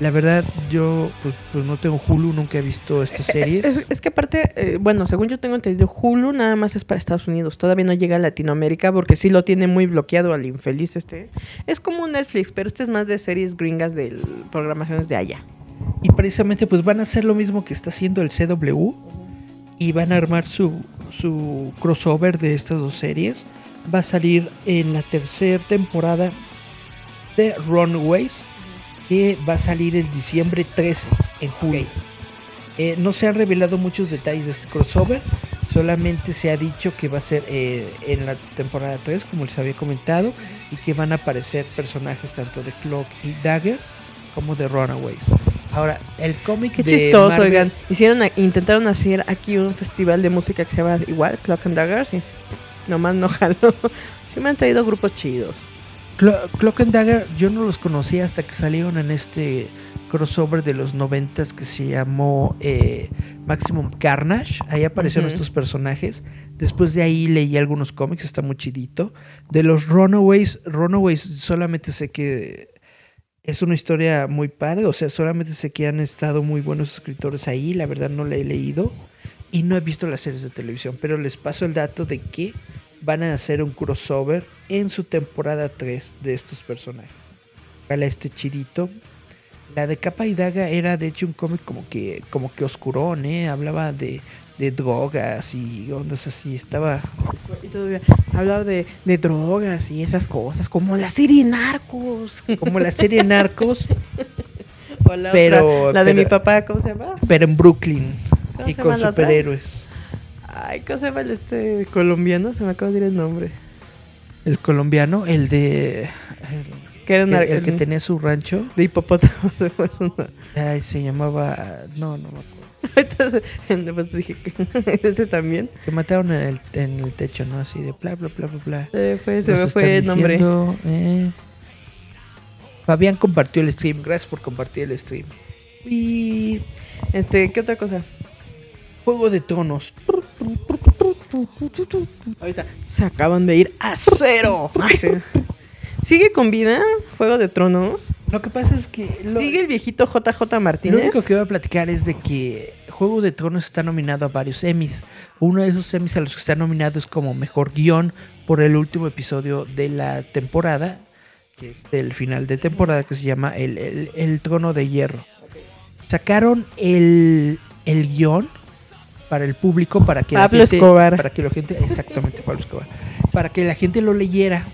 La verdad, yo pues, pues no tengo Hulu, nunca he visto estas series. Es, es que aparte, eh, bueno, según yo tengo entendido, Hulu nada más es para Estados Unidos. Todavía no llega a Latinoamérica porque sí lo tiene muy bloqueado al infeliz este. Es como un Netflix, pero este es más de series gringas de programaciones de allá. Y precisamente pues van a hacer lo mismo que está haciendo el CW y van a armar su, su crossover de estas dos series. Va a salir en la tercera temporada de Runaways que va a salir el diciembre 13 en julio. Eh, no se han revelado muchos detalles de este crossover, solamente se ha dicho que va a ser eh, en la temporada 3, como les había comentado, y que van a aparecer personajes tanto de Clock y Dagger como de Runaways. Ahora, el cómic Qué de chistoso, Marvel- oigan. Hicieron, intentaron hacer aquí un festival de música que se llama igual, Clock and Daggers, y nomás no jaló. Sí me han traído grupos chidos. Clo- Cloak and Dagger yo no los conocía hasta que salieron en este crossover de los noventas que se llamó eh, Maximum Carnage. Ahí aparecieron estos personajes. Después de ahí leí algunos cómics, está muy chidito. De los Runaways, Runaways solamente sé que es una historia muy padre. O sea, solamente sé que han estado muy buenos escritores ahí. La verdad no la he leído. Y no he visto las series de televisión. Pero les paso el dato de que van a hacer un crossover en su temporada 3 de estos personajes. Para este chidito. La de Capa y Daga era de hecho un cómic como que, como que oscurón, ¿eh? Hablaba de, de drogas y ondas así. Estaba... Y todavía hablaba de, de drogas y esas cosas, como la serie Narcos. Como la serie Narcos, O la Pero- otra, la de pero- mi papá, ¿cómo se llama? pero en Brooklyn. ¿Cómo Y con superhéroes. Ay, ¿cómo se llama el este colombiano? Se me acaba de ir el nombre. El colombiano, el de... Que era El, el que el- tenía su rancho. de hipopótamo. se fue su nombre. Ay, se llamaba... No, no me acuerdo. Entonces, después dije que ese también. Que mataron en el, en el techo, ¿no? Así de bla, bla, bla, bla, bla. Se, fue, se me fue el nombre. diciendo, eh. Fabián compartió el stream. Gracias por compartir el stream. Y Este, ¿qué otra cosa? Juego de Tronos. Ahorita se acaban de ir a cero. Ay, sí. ¿Sigue con vida Juego de Tronos? Lo que pasa es que lo, ¿Sigue el viejito JJ lo Martínez? único que voy a platicar es de que Juego de Tronos está nominado a varios Emmys. Uno de esos Emmys a los que está nominado es como mejor guion por el último episodio de la temporada, que es del final de temporada, que se llama El, el- el Trono de Hierro. Sacaron el, el guion para el público, para que Pablo la gente, Escobar. para que la gente, exactamente Pablo Escobar, para que la gente lo leyera.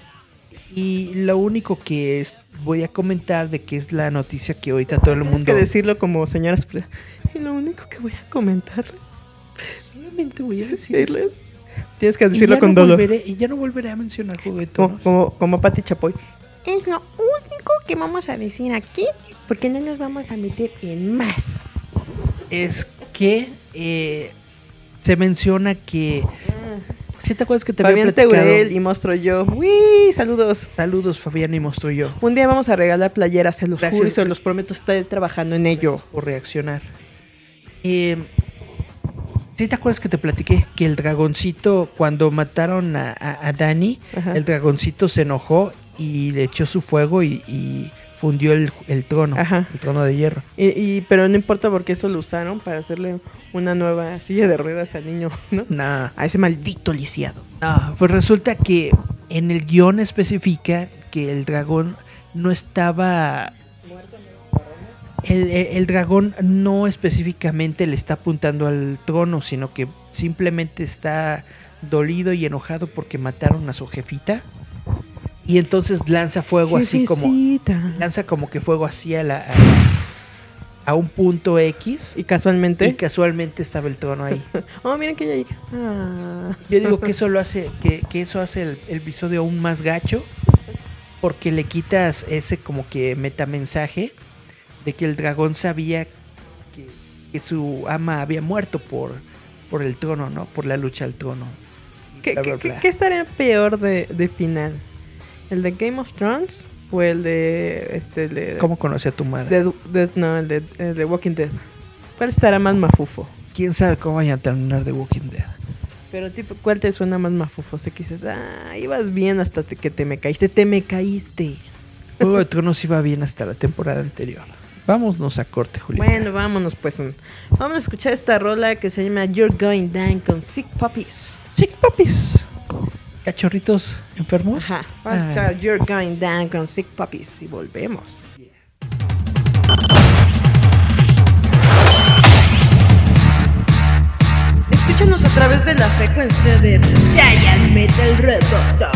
Y lo único que es- voy a comentar de que es la noticia que ahorita todo el Tienes mundo que decirlo como señoras. Y lo único que voy a comentarles. Solamente voy a decirles. Tienes que Y decirlo ya con no dolor. volveré- y ya no volveré a mencionar Juego de Como, como, como Pati Chapoy. Es lo único que vamos a decir aquí, porque no nos vamos a meter en más. Es que eh, se menciona que. ¿Sí te acuerdas que te Fabián? Teurel y Monstruo Yo. ¡Uy! Saludos. Saludos, Fabián y Monstruo yo. Un día vamos a regalar playeras, se los Gracias. juro y se los prometo, estoy trabajando en ello. por reaccionar. Eh, ¿Sí te acuerdas que te platiqué que el dragoncito, cuando mataron a, a, a Dani, Ajá. el dragoncito se enojó y le echó su fuego y, y fundió el, el trono, Ajá. el trono de hierro? Y, y- pero no importa porque eso lo usaron para hacerle una nueva silla de ruedas al niño, ¿no? Nah. A ese maldito lisiado. No, pues resulta que en el guion especifica que el dragón no estaba... El, el- el dragón no específicamente le está apuntando al trono, sino que simplemente está dolido y enojado porque mataron a su jefita. Y entonces lanza fuego así como... Lanza como que fuego así a, la, a, a un punto X. Y casualmente. Y casualmente estaba el trono ahí. Oh, miren que hay ahí. Ah. Yo digo que eso lo hace, que, que eso hace el, el episodio aún más gacho, porque le quitas ese como que metamensaje de que el dragón sabía que, que su ama había muerto por, por el trono, ¿no? Por la lucha al trono. ¿Qué, Bla, qué- qué peor de, de final? ¿El de Game of Thrones? ¿O el de. Este, el de. ¿Cómo conocí a tu madre? de- de- no, el de, el de Walking Dead. ¿Cuál estará más mafufo? ¿Quién sabe cómo vayan a terminar de Walking Dead? Pero, tipo, ¿cuál te suena más mafufo? O sea, que dices, ah, ibas bien hasta te- que te me caíste. Te me caíste. Juego de Tronos iba bien hasta la temporada anterior. Vámonos a corte, Julián. Bueno, vámonos pues. Vamos a escuchar esta rola que se llama You're Going Down con Sick Puppies. Sick Puppies. ¿Cachorritos enfermos? Ajá. Ah. You're Going Down con Sick Puppies y volvemos. Escúchanos a través de la frecuencia de Giant Metal Roboto.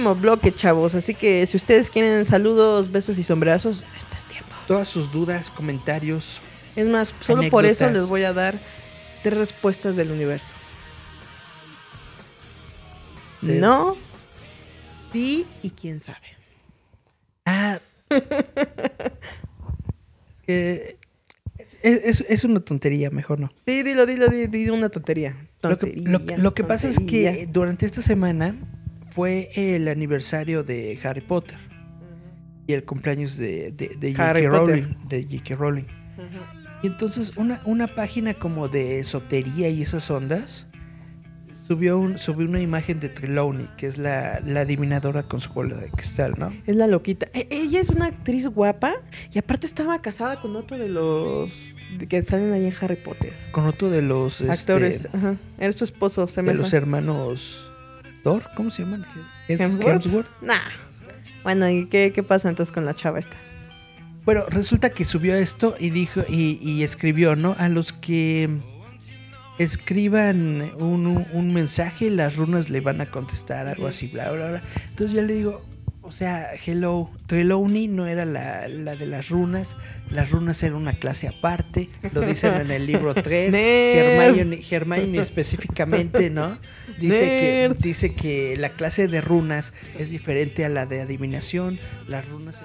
Último bloque, chavos. Así que si ustedes quieren saludos, besos y sombrerazos, este es tiempo. Todas sus dudas, comentarios. Es más, solo por eso les voy a dar tres respuestas del universo. De- No, sí y quién sabe. Ah. es, es- es una tontería, mejor no. Sí, dilo, dilo, di, di una tontería. Lo que, lo- que pasa es que durante esta semana fue el aniversario de Harry Potter y el cumpleaños de, de, J.K. Rowling. De J.K. Rowling. Y entonces una, una página como de esotería y esas ondas subió, un, subió una imagen de Trelawney, que es la, la adivinadora con su bola de cristal, ¿no? Es la loquita. E- ella es una actriz guapa y aparte estaba casada con otro de los que salen ahí en Harry Potter. Con otro de los este, Actores. Ajá. Era su esposo, se me de los fue. hermanos Thor, ¿cómo se llaman? Hem- Hemsworth. Hemsworth. Nah. Bueno, ¿y qué, qué pasa entonces con la chava esta? Bueno, resulta que subió esto y dijo y, y escribió, ¿no? A los que escriban un, un- un mensaje, las runas le van a contestar, algo así, bla, bla, bla. Entonces yo le digo, o sea, hello, Trelawney no era la, la de las runas, las runas eran una clase aparte, lo dicen en el libro 3, Nerd. Hermione, Hermione específicamente, ¿no? Dice que, dice que la clase de runas es diferente a la de adivinación, las runas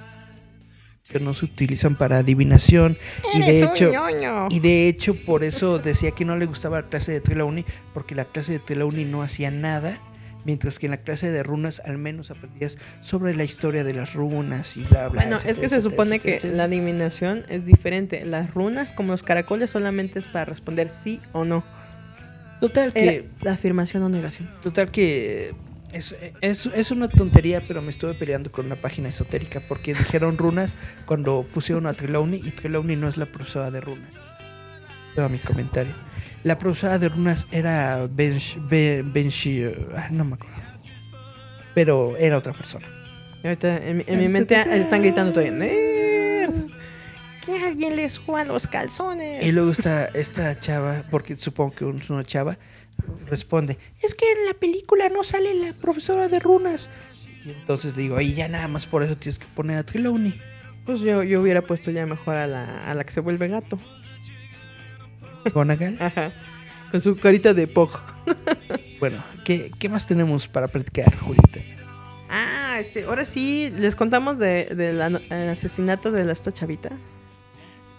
que no se utilizan para adivinación y de hecho ñoño. y de hecho por eso decía que no le gustaba la clase de Trelawney porque la clase de Trelawney no hacía nada mientras que en la clase de runas al menos aprendías sobre la historia de las runas y bla bla Bueno, es que etcétera, se etcétera, supone que etcétera. la adivinación es diferente. Las runas, como los caracoles, solamente es para responder sí o no. total Era que la afirmación o negación. Total que es, es, es una tontería, pero me estuve peleando con una página esotérica porque dijeron runas cuando pusieron a Trelawney y Trelawney no es la profesora de runas. Todo mi comentario. La profesora de runas era Bench, Ben- Benshi, ah, no me acuerdo. Pero era otra persona. Y ahorita en, mi- en mi mente están gritando todavía. "Nerd". Que alguien les juega los calzones. Y luego está esta chava, porque supongo que es una chava, responde, es que en la película no sale la profesora de runas. Y entonces digo, y ya nada más por eso tienes que poner a Trelawney. Pues yo, yo hubiera puesto ya mejor a la, a la que se vuelve gato. Gonagal. Ajá. Con su carita de pog. Bueno, ¿qué, qué más tenemos para platicar, Julita? Ah, este, ahora sí, les contamos de- del ano- el asesinato de la esta chavita.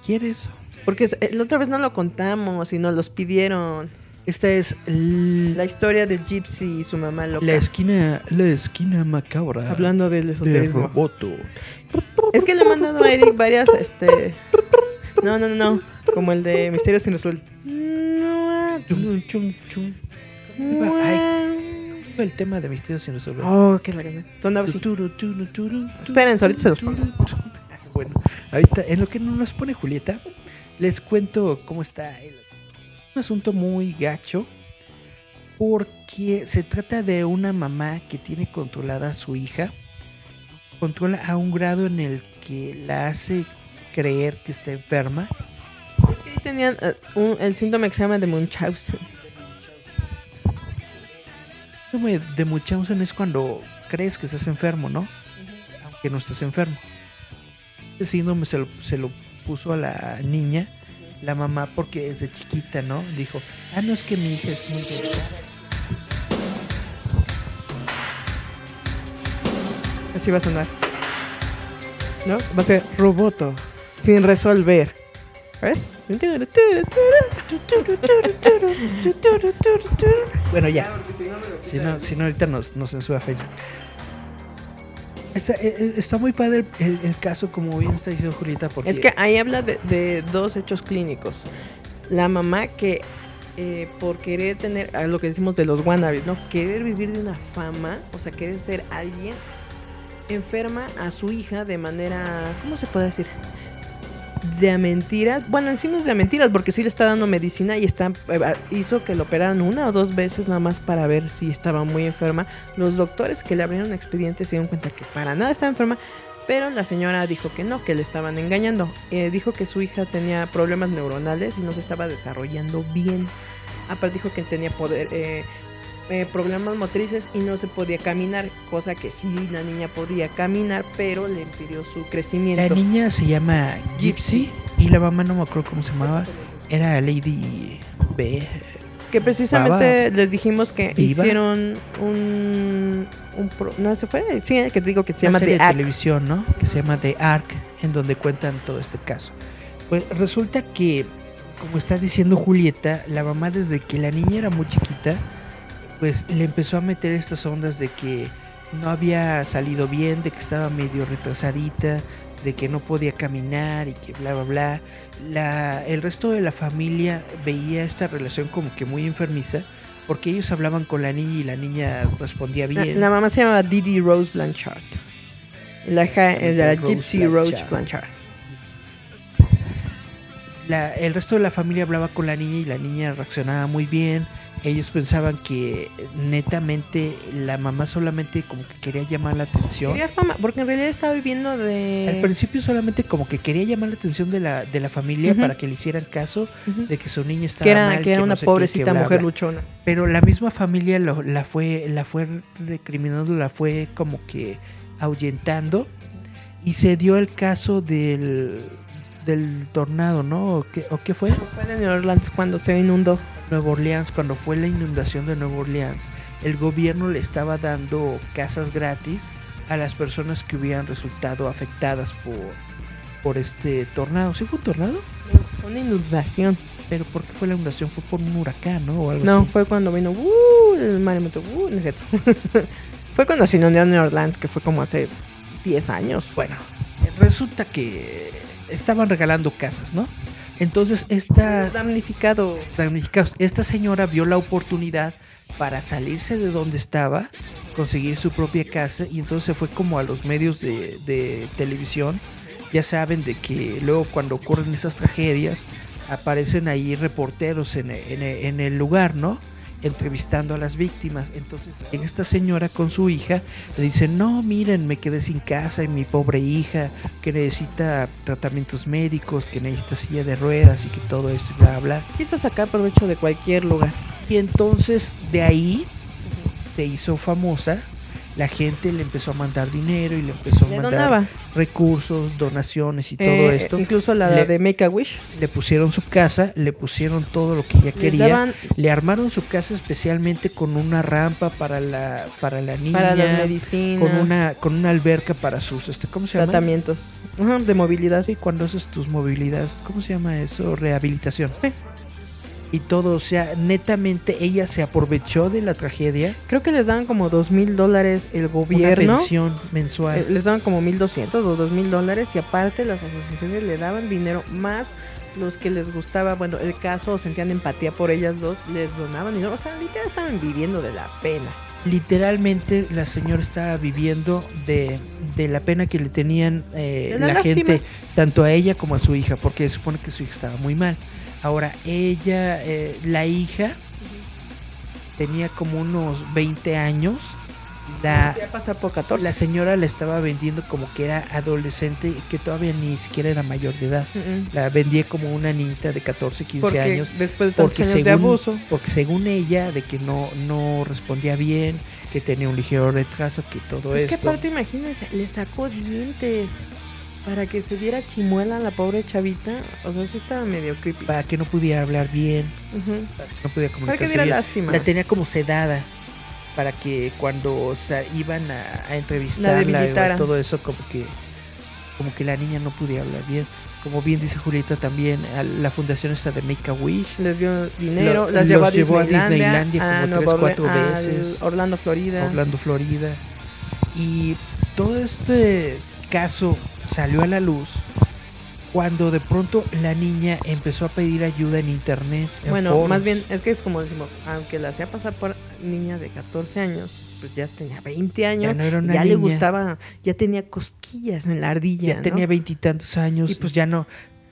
¿Quieres? Porque eh, la otra vez no lo contamos y nos los pidieron. Esta es La historia de Gypsy y su mamá loca. la esquina, la esquina macabra Hablando del de esoterismo. Roboto. Es que le he mandado a Eric varias, este... No, no, no, no. Como el de Misterios sin resolver. El tema de misterios sin resolver. Oh, qué la así. Turu, Esperen, ahorita se los pongo. Bueno, ahorita en lo que nos pone Julieta, les cuento cómo está el un asunto muy gacho porque se trata de una mamá que tiene controlada a su hija, controla a un grado en el que la hace creer que está enferma. Tenían eh, un- el síntoma que se llama de Munchausen. De Munchausen es cuando crees que estás enfermo, ¿no? Aunque no estás enfermo. Ese síndrome se lo, se lo puso a la niña, la mamá, porque desde chiquita, ¿no? Dijo, ah, no es que mi hija es muy. Así va a sonar. ¿No? Va a ser roboto. Sin resolver. ¿Ves? Bueno, ya. Si no, si no ahorita nos, nos censura Facebook. Está, eh, eh, muy padre el, caso, como bien está diciendo Julieta, porque... Es que ahí habla de, dos hechos clínicos. La mamá que eh, por querer tener, lo que decimos de los wannabes, ¿no? Querer vivir de una fama, o sea, querer ser alguien, enferma a su hija de manera, ¿cómo se puede decir? De mentiras. Bueno, en sí no es de mentiras, porque sí le está dando medicina y está, eh, hizo que lo operaran una o dos veces nada más para ver si estaba muy enferma. Los doctores que le abrieron expedientes se dieron cuenta que para nada estaba enferma, Pero la señora dijo que no, que le estaban engañando. Eh, dijo que su hija tenía problemas neuronales y no se estaba desarrollando bien. Aparte dijo que tenía poder, eh, eh, problemas motrices y no se podía caminar, cosa que sí la niña podía caminar, pero le impidió su La crecimiento. niña se llama Gypsy y la mamá no me acuerdo cómo se llamaba. Era Lady B. Que precisamente Baba. les dijimos que Viva. hicieron un, un pro- no se fue, sí, que te digo que se llama serie The de Act. televisión, ¿no? Que se llama The Ark, en donde cuentan todo este caso. Pues resulta que, como está diciendo Julieta, la mamá desde que la niña era muy chiquita, pues le empezó a meter estas ondas de que no había salido bien, de que estaba medio retrasadita, de que no podía caminar y que bla bla bla. La, el resto de la familia veía esta relación como que muy enfermiza, porque ellos hablaban con la niña y la niña respondía La, bien. la mamá se llama Didi Rose Blanchard. La hija es la Rose Gypsy Roach Blanchard. Blanchard. la- el resto de la familia hablaba con la niña y la niña reaccionaba muy bien. Ellos pensaban que netamente la mamá solamente como que quería llamar la atención. Quería fama, porque en realidad estaba viviendo de... Al principio solamente como que quería llamar la atención de la, de la familia para que le hicieran caso de que su niña estaba que era, mal, que era no una qué, pobrecita que bla, mujer luchona. Pero la misma familia lo- la fue la fue recriminando, la fue como que ahuyentando y se dio el caso del del tornado, ¿no? ¿O qué, o qué fue? Fue de New Orleans cuando se inundó. Nueva Orleans, cuando fue la inundación de Nueva Orleans, el gobierno le estaba dando casas gratis a las personas que hubieran resultado afectadas por, por este tornado. ¿Sí fue un tornado? Una inundación. Pero ¿por qué fue la inundación? Fue por un huracán, ¿no? O algo No, así. fue cuando vino uh, el maremoto. Uh, no es cierto. fue cuando se inundó New Orleans, que fue como hace 10 años. Bueno, resulta que estaban regalando casas, ¿no? Entonces esta Damnificado. damnificados, esta señora vio la oportunidad para salirse de donde estaba, conseguir su propia casa y entonces se fue como a los medios de, de televisión. Ya saben de que luego cuando ocurren esas tragedias aparecen ahí reporteros en, en- en el lugar, ¿no? Entrevistando a las víctimas. Entonces llega esta señora con su hija, le dice, no, miren, me quedé sin casa y mi pobre hija que necesita tratamientos médicos, que necesita silla de ruedas y que todo esto y bla, bla. Quiso sacar provecho de cualquier lugar. Y entonces de ahí se hizo famosa. La gente le empezó a mandar dinero y le empezó a Le mandar donaba. recursos, donaciones y todo Eh, esto. Incluso la Le- de Make a Wish. Le pusieron su casa, le pusieron todo lo que ella quería. daban Le armaron su casa especialmente con una rampa para la para la niña, para las medicinas, con una con una alberca para sus este ¿cómo se llama? tratamientos Ajá, de movilidad. Sí, cuando haces tus movilidades, ¿cómo se llama eso? Rehabilitación. Sí. Y todo, o sea, netamente ella se aprovechó de la tragedia. Creo que les daban como dos mil dólares el Una gobierno. pensión mensual. Eh, les daban como 1200 o 2000 dólares y aparte las asociaciones le daban dinero más los que les gustaba, bueno, el caso o sentían empatía por ellas dos, les donaban dinero. O sea, literal estaban viviendo de la pena. Literalmente la señora estaba viviendo de, de la pena que le tenían eh, la la, gente, tanto a ella como a su hija, porque se supone que su hija estaba muy mal. Ahora, ella, eh, la hija, tenía como unos 20 años. La, Ya por 14. la señora le estaba vendiendo como que era adolescente y que todavía ni siquiera era mayor de edad. La vendía como una niñita de 14, 15 Porque años. después de Porque años de según, abuso. porque según ella, de que no, no respondía bien, que tenía un ligero retraso, que todo Es que esto. aparte, imagínense, le sacó dientes para que se diera chimuela a la pobre chavita. O sea, sí estaba medio creepy. Para que no pudiera hablar bien, para que no pudiera Para comunicarse que diera bien. lástima. La tenía como sedada para que cuando o sea, iban a, a entrevistarla debilitaran. todo eso como que como que la niña no podía hablar bien. Como bien dice Julieta también, a la fundación esta de Make a Wish Les dio dinero, Lo- las llevó, a, llevó a Disneylandia, Disneylandia como a tres, cuatro veces. Orlando, Florida. Orlando, Florida. Y todo este caso salió a la luz cuando de pronto la niña empezó a pedir ayuda en internet. en Bueno, más bien, es que es como decimos, aunque la hacía pasar por niña de 14 años, pues ya tenía 20 años, Ya no era una ya le gustaba, ya tenía cosquillas en la ardilla, ya ¿no? tenía veintitantos años Y pues- ya no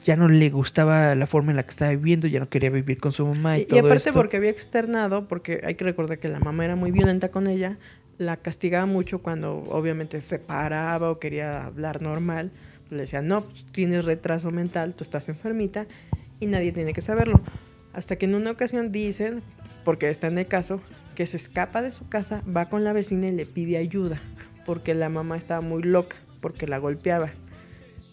ya no le gustaba la forma en la que estaba viviendo, ya no quería vivir con su mamá y, Y, y todo aparte esto. porque había externado, porque hay que recordar que la mamá era muy violenta con ella, la castigaba mucho cuando obviamente se paraba o quería hablar normal. Le decía, no, pues, tienes retraso mental, tú estás enfermita y nadie tiene que saberlo. Hasta que en una ocasión dicen, porque está en el caso, que se escapa de su casa, va con la vecina y le pide ayuda, porque la mamá estaba muy loca, porque la golpeaba.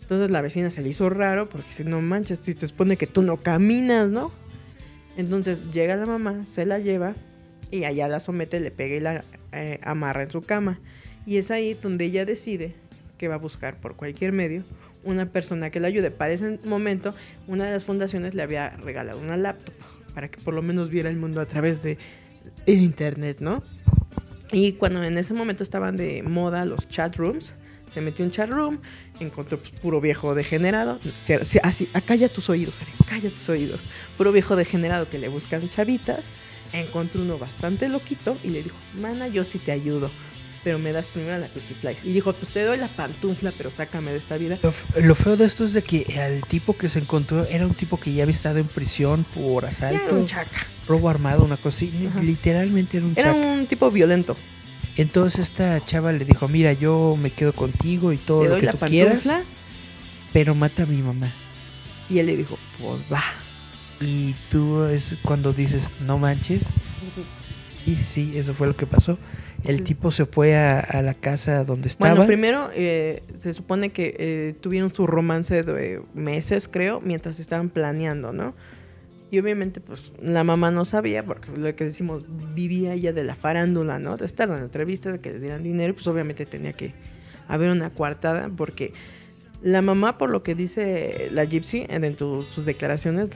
Entonces la vecina se le hizo raro, porque si no manches, si te supone que tú no caminas, ¿no? Entonces llega la mamá, se la lleva y allá la somete, le pega y la eh, amarra en su cama. Y es ahí donde ella decide que va a buscar por cualquier medio una persona que la ayude. Para ese momento, una de las fundaciones le había regalado una laptop para que por lo menos viera el mundo a través de el internet, ¿no? Y cuando en ese momento estaban de moda los chat rooms, se metió un chat room, encontró pues, puro viejo degenerado. Así, ah, calla tus oídos, calla tus oídos. Puro viejo degenerado que le buscan chavitas. Encontró uno bastante loquito y le dijo, mana, yo sí te ayudo. Pero me das primero la Cookie Flies. Y dijo, pues te doy la pantufla, pero sácame de esta vida. Lo, lo feo de esto es de que el tipo que se encontró era un tipo que ya había estado en prisión por Era asalto, un chaca. robo armado, una cosa así. Ajá. Literalmente era un Era chaca. un tipo violento. Entonces esta chava le dijo, mira, yo me quedo contigo y todo Te lo doy que la tú quieras, pantufla. pero mata a mi mamá. Y él le dijo, pues va. Y tú es cuando dices, no manches. Y sí, eso fue lo que pasó. El Sí. tipo se fue a, a la casa donde estaba. Bueno, primero eh, se supone que eh, tuvieron su romance de meses, creo, mientras estaban planeando, ¿no? Y obviamente, pues, la mamá no sabía, porque lo que decimos, vivía ella de la farándula, ¿no? De estar en entrevistas, de que le dieran dinero, y pues obviamente tenía que haber una coartada, porque la mamá, por lo que dice la Gypsy en, sus declaraciones,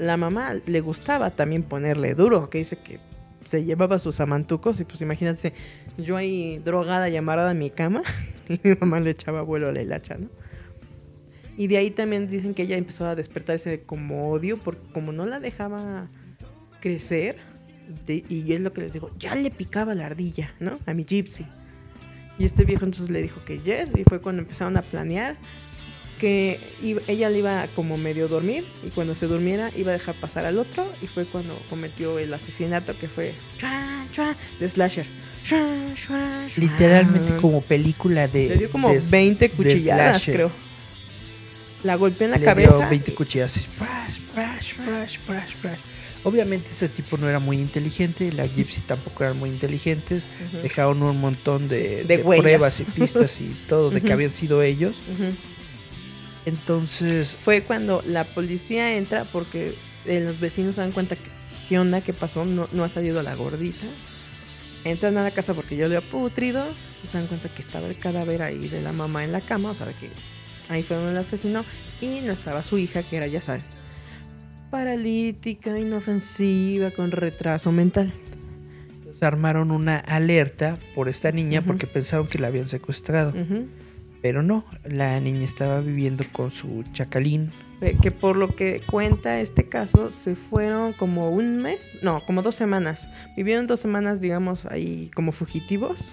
la mamá le gustaba también ponerle duro, que dice que se llevaba sus amantucos y pues imagínate, yo ahí drogada y amarrada en mi cama y mi mamá le echaba vuelo a la hilacha, ¿no? Y de ahí también dicen que ella empezó a despertarse como odio porque como no la dejaba crecer, y es lo que les digo, ya le picaba la ardilla, ¿no? A mi gypsy. Y este viejo entonces le dijo que yes, y fue cuando empezaron a planear que iba- ella le iba como medio dormir y cuando se durmiera iba a dejar pasar al otro y fue cuando cometió el asesinato que fue chua, chua, de slasher. Chua. Literalmente como película de... Le dio como de- 20 de cuchilladas, creo. La golpeó en la Le cabeza. dio 20 cuchillas. así, prash, prash, prash, prash, prash. Obviamente ese tipo no era muy inteligente, la Gypsy tampoco eran muy inteligentes, dejaron un montón de, De de huellas. pruebas y pistas y todo de que habían sido ellos. Entonces, Fue cuando la policía entra porque eh, los vecinos se dan cuenta que qué onda, qué pasó, no, no ha salido la gordita. Entran a la casa porque ya le había putrido y se dan cuenta que estaba el cadáver ahí de la mamá en la cama, o sea, de que ahí fue donde la asesinó y no estaba su hija, que era, ya saben, paralítica, inofensiva, con retraso mental. se armaron una alerta por esta niña porque pensaron que la habían secuestrado. Ujú. Pero no, la niña estaba viviendo con su chacalín. Eh, que por lo que cuenta este caso, se fueron como un mes, no, como dos semanas. Vivieron dos semanas, digamos, ahí como fugitivos,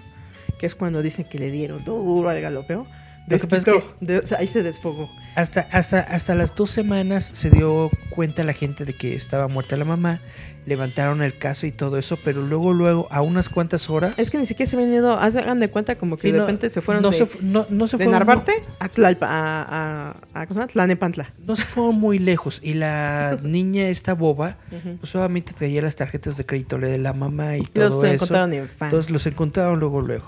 que es cuando dicen que le dieron duro al galopeo. Lo que pasa es Desquitó, de- o sea, ahí se desfogó. Hasta, hasta, hasta las dos semanas se dio cuenta la gente de que estaba muerta la mamá, levantaron el caso y todo eso, pero luego, luego, a unas cuantas horas... Es que ni siquiera se habían ido, hagan de cuenta como que Sí, de no, repente se fueron no de, se no- no se de fueron- Narvarte a Tlalpa, a, a, a. Tlanepantla. no se fueron muy lejos y la niña esta boba pues solamente traía las tarjetas de crédito de la mamá y todo Los eso encontraron en fan. entonces los encontraron luego luego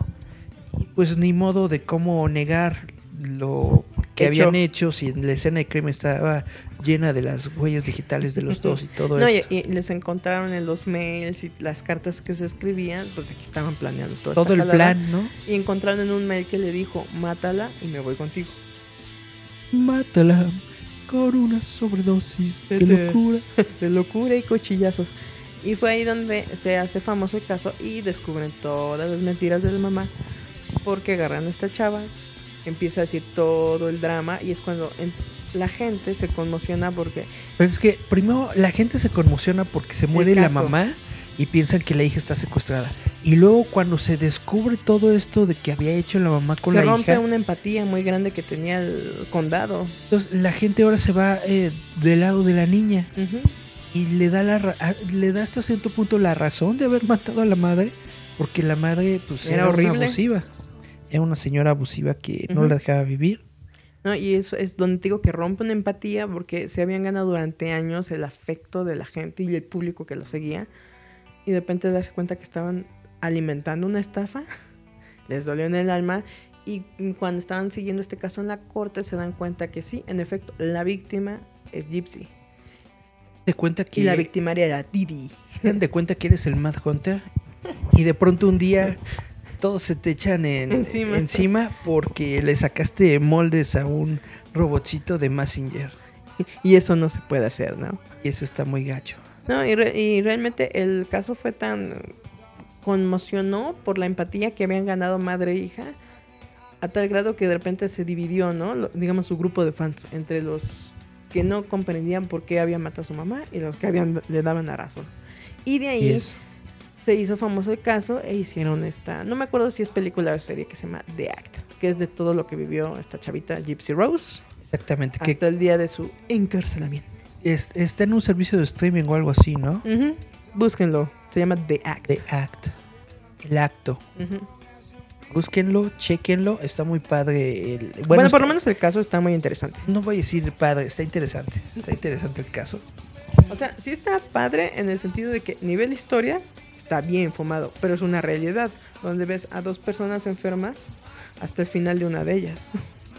pues ni modo de cómo negar lo que Hecho. habían hecho si la escena de crimen estaba llena de las huellas digitales de los dos y todo No, y, esto y les encontraron en los mails y las cartas que se escribían, pues de que estaban planeando todo. todo el plan no Y encontraron en un mail que le dijo, mátala y me voy contigo. mátala con una sobredosis de De- locura de locura y cuchillazos. Y fue ahí donde se hace famoso el caso y descubren todas las mentiras de la mamá porque agarran a esta chava, empieza a decir todo el drama y es cuando en- la gente se conmociona porque Pero es que primero la gente se conmociona porque se muere la mamá y piensan que la hija está secuestrada. Y luego cuando se descubre todo esto de que había hecho la mamá con se la rompe hija, una empatía muy grande que tenía el condado. entonces la gente ahora se va eh, del lado de la niña y le da la ra- a- le da hasta cierto punto la razón de haber matado a la madre Porque la madre, pues, Era era, una horrible. abusiva. Era una señora abusiva que no la dejaba vivir. ¿no? Y eso es donde te digo que rompe una empatía porque se habían ganado durante años el afecto de la gente y el público que lo seguía. Y de repente darse cuenta que estaban alimentando una estafa. Les dolió en el alma. Y cuando estaban siguiendo este caso en la corte se dan cuenta que sí, en efecto, la víctima es Gypsy. Te cuenta que Y la victimaria era Didi. dan de cuenta que eres el Mad Hunter y de pronto un día todos se te echan en- Encima. encima porque le sacaste moldes a un robotcito de Messenger. Y eso no se puede hacer, ¿no? Y eso está muy gacho. No, y, re- y realmente el caso fue tan conmocionó por la empatía que habían ganado madre e hija, a tal grado que de repente se dividió, ¿no? Lo- digamos su grupo de fans entre los que no comprendían por qué había matado a su mamá y los que habían le daban la razón. Y de ahí Yes. Se hizo famoso el caso e hicieron esta, no me acuerdo si es película o serie que se llama The Act, que es de todo lo que vivió esta chavita Gypsy Rose Exactamente. Que hasta el día de su encarcelamiento. es- está en un servicio de streaming o algo así, ¿no? Ujú. Búsquenlo, se llama The Act. The Act. El acto. Ujú. Búsquenlo, chequenlo. Está muy padre. el- Bueno, bueno, por está- lo menos el caso está muy interesante. No voy a decir padre, está interesante. Está interesante el caso. O sea, sí está padre en el sentido de que nivel historia está bien fumado, pero es una realidad donde ves a dos personas enfermas hasta el final de una de ellas.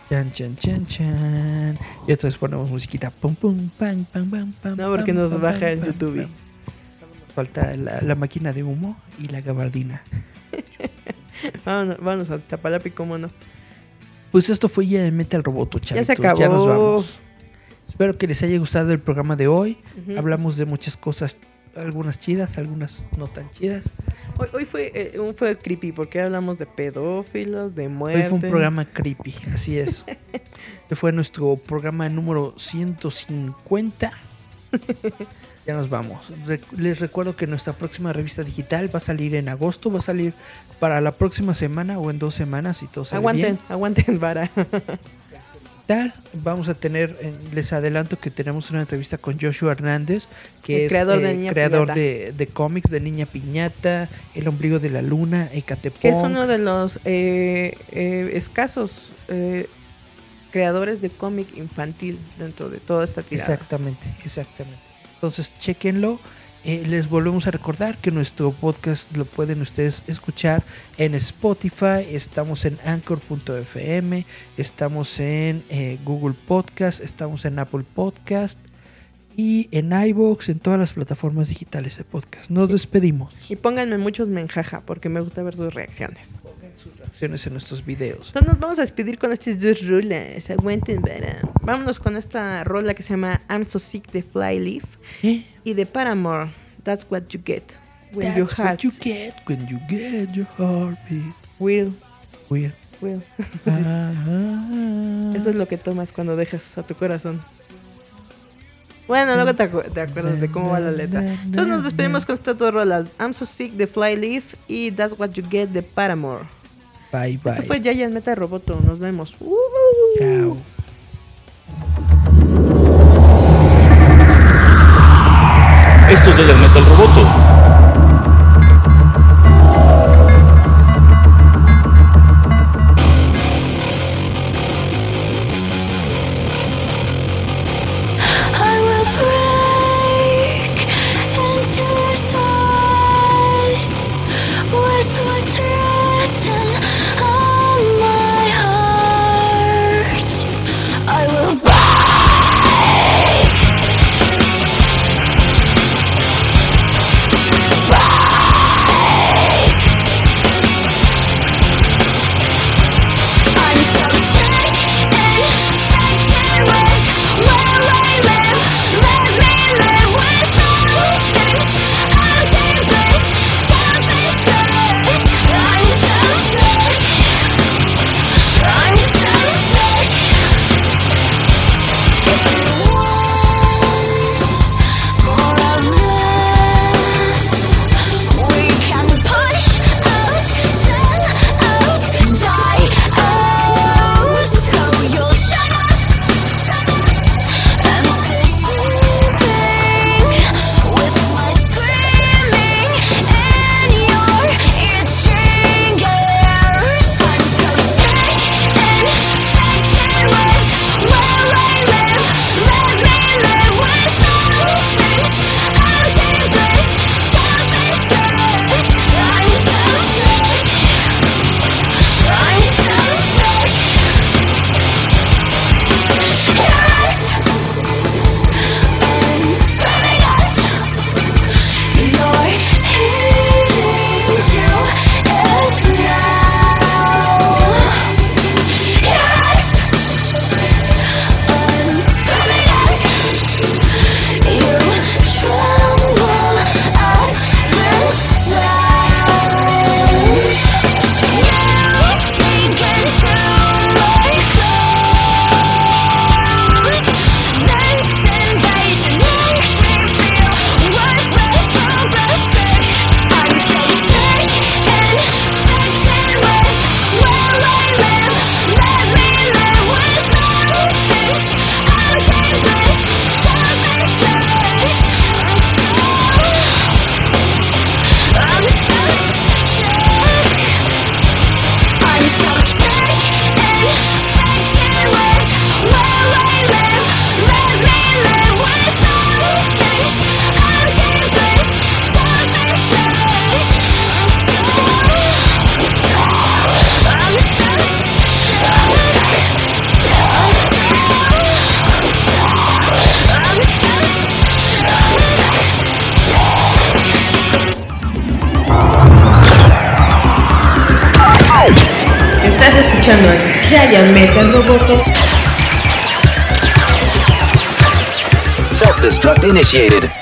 Chan, chan, chan, chan. Y otra vez ponemos musiquita. Pum, pum, pam, pam, pam, pam. No, porque nos pam, baja el YouTube. Nos falta la, la máquina de humo y la gabardina. Vámonos, vámonos a Iztapalapa y cómo no. Pues esto fue ya de Mete al Roboto, chavitos. se acabó. Ya nos vamos. Espero que les haya gustado el programa de hoy. Hablamos de muchas cosas, algunas chidas, algunas no tan chidas. Hoy, hoy fue, eh, un- fue creepy porque hablamos de pedófilos, de Hoy muerte. fue un programa creepy, así es. Este fue nuestro programa número 150. Ya nos vamos. Re- les recuerdo que nuestra próxima revista digital va a salir en agosto, va a salir para la próxima semana o en dos semanas si todo sale Aguanten, bien. aguanten, vara. Vamos a tener, eh, les adelanto que tenemos una entrevista con Joshua Hernández, que El es creador de eh, Niña creador de, de cómics de Niña Piñata, El ombligo de la luna, Ecatepec. que es uno de los eh, eh, escasos creadores de cómic infantil dentro de toda esta tirada. Exactamente, exactamente. Entonces, chequenlo. Eh, les volvemos a recordar que nuestro podcast lo pueden ustedes escuchar en Spotify, estamos en anchor.fm, estamos en eh, Google Podcast, estamos en Apple Podcast y en iVoox, en todas las plataformas digitales de podcast. Nos despedimos. Y pónganme muchos menjaja porque me gusta ver sus reacciones. Reacciones en nuestros videos. Entonces nos vamos a despedir con estas dos rolas. Aguanten, vera. Vámonos con esta rola que se llama I'm So Sick de Flyleaf ¿Eh? y de Paramore. That's what you get when That's your what heart you get when you get your heartbeat. will, will. Ah, ah, Eso es lo que tomas cuando dejas a tu corazón. Bueno, luego te, acu- te acuerdas de cómo va la letra. Entonces nos despedimos con estas dos rolas. I'm So Sick de Flyleaf y That's What You Get de Paramore. Bye, bye. Esto fue Giant Meta Roboto. Nos vemos. Uh. Chao. Esto es Giant Metal Roboto. A Giant Metal Roboto. Self destruct initiated.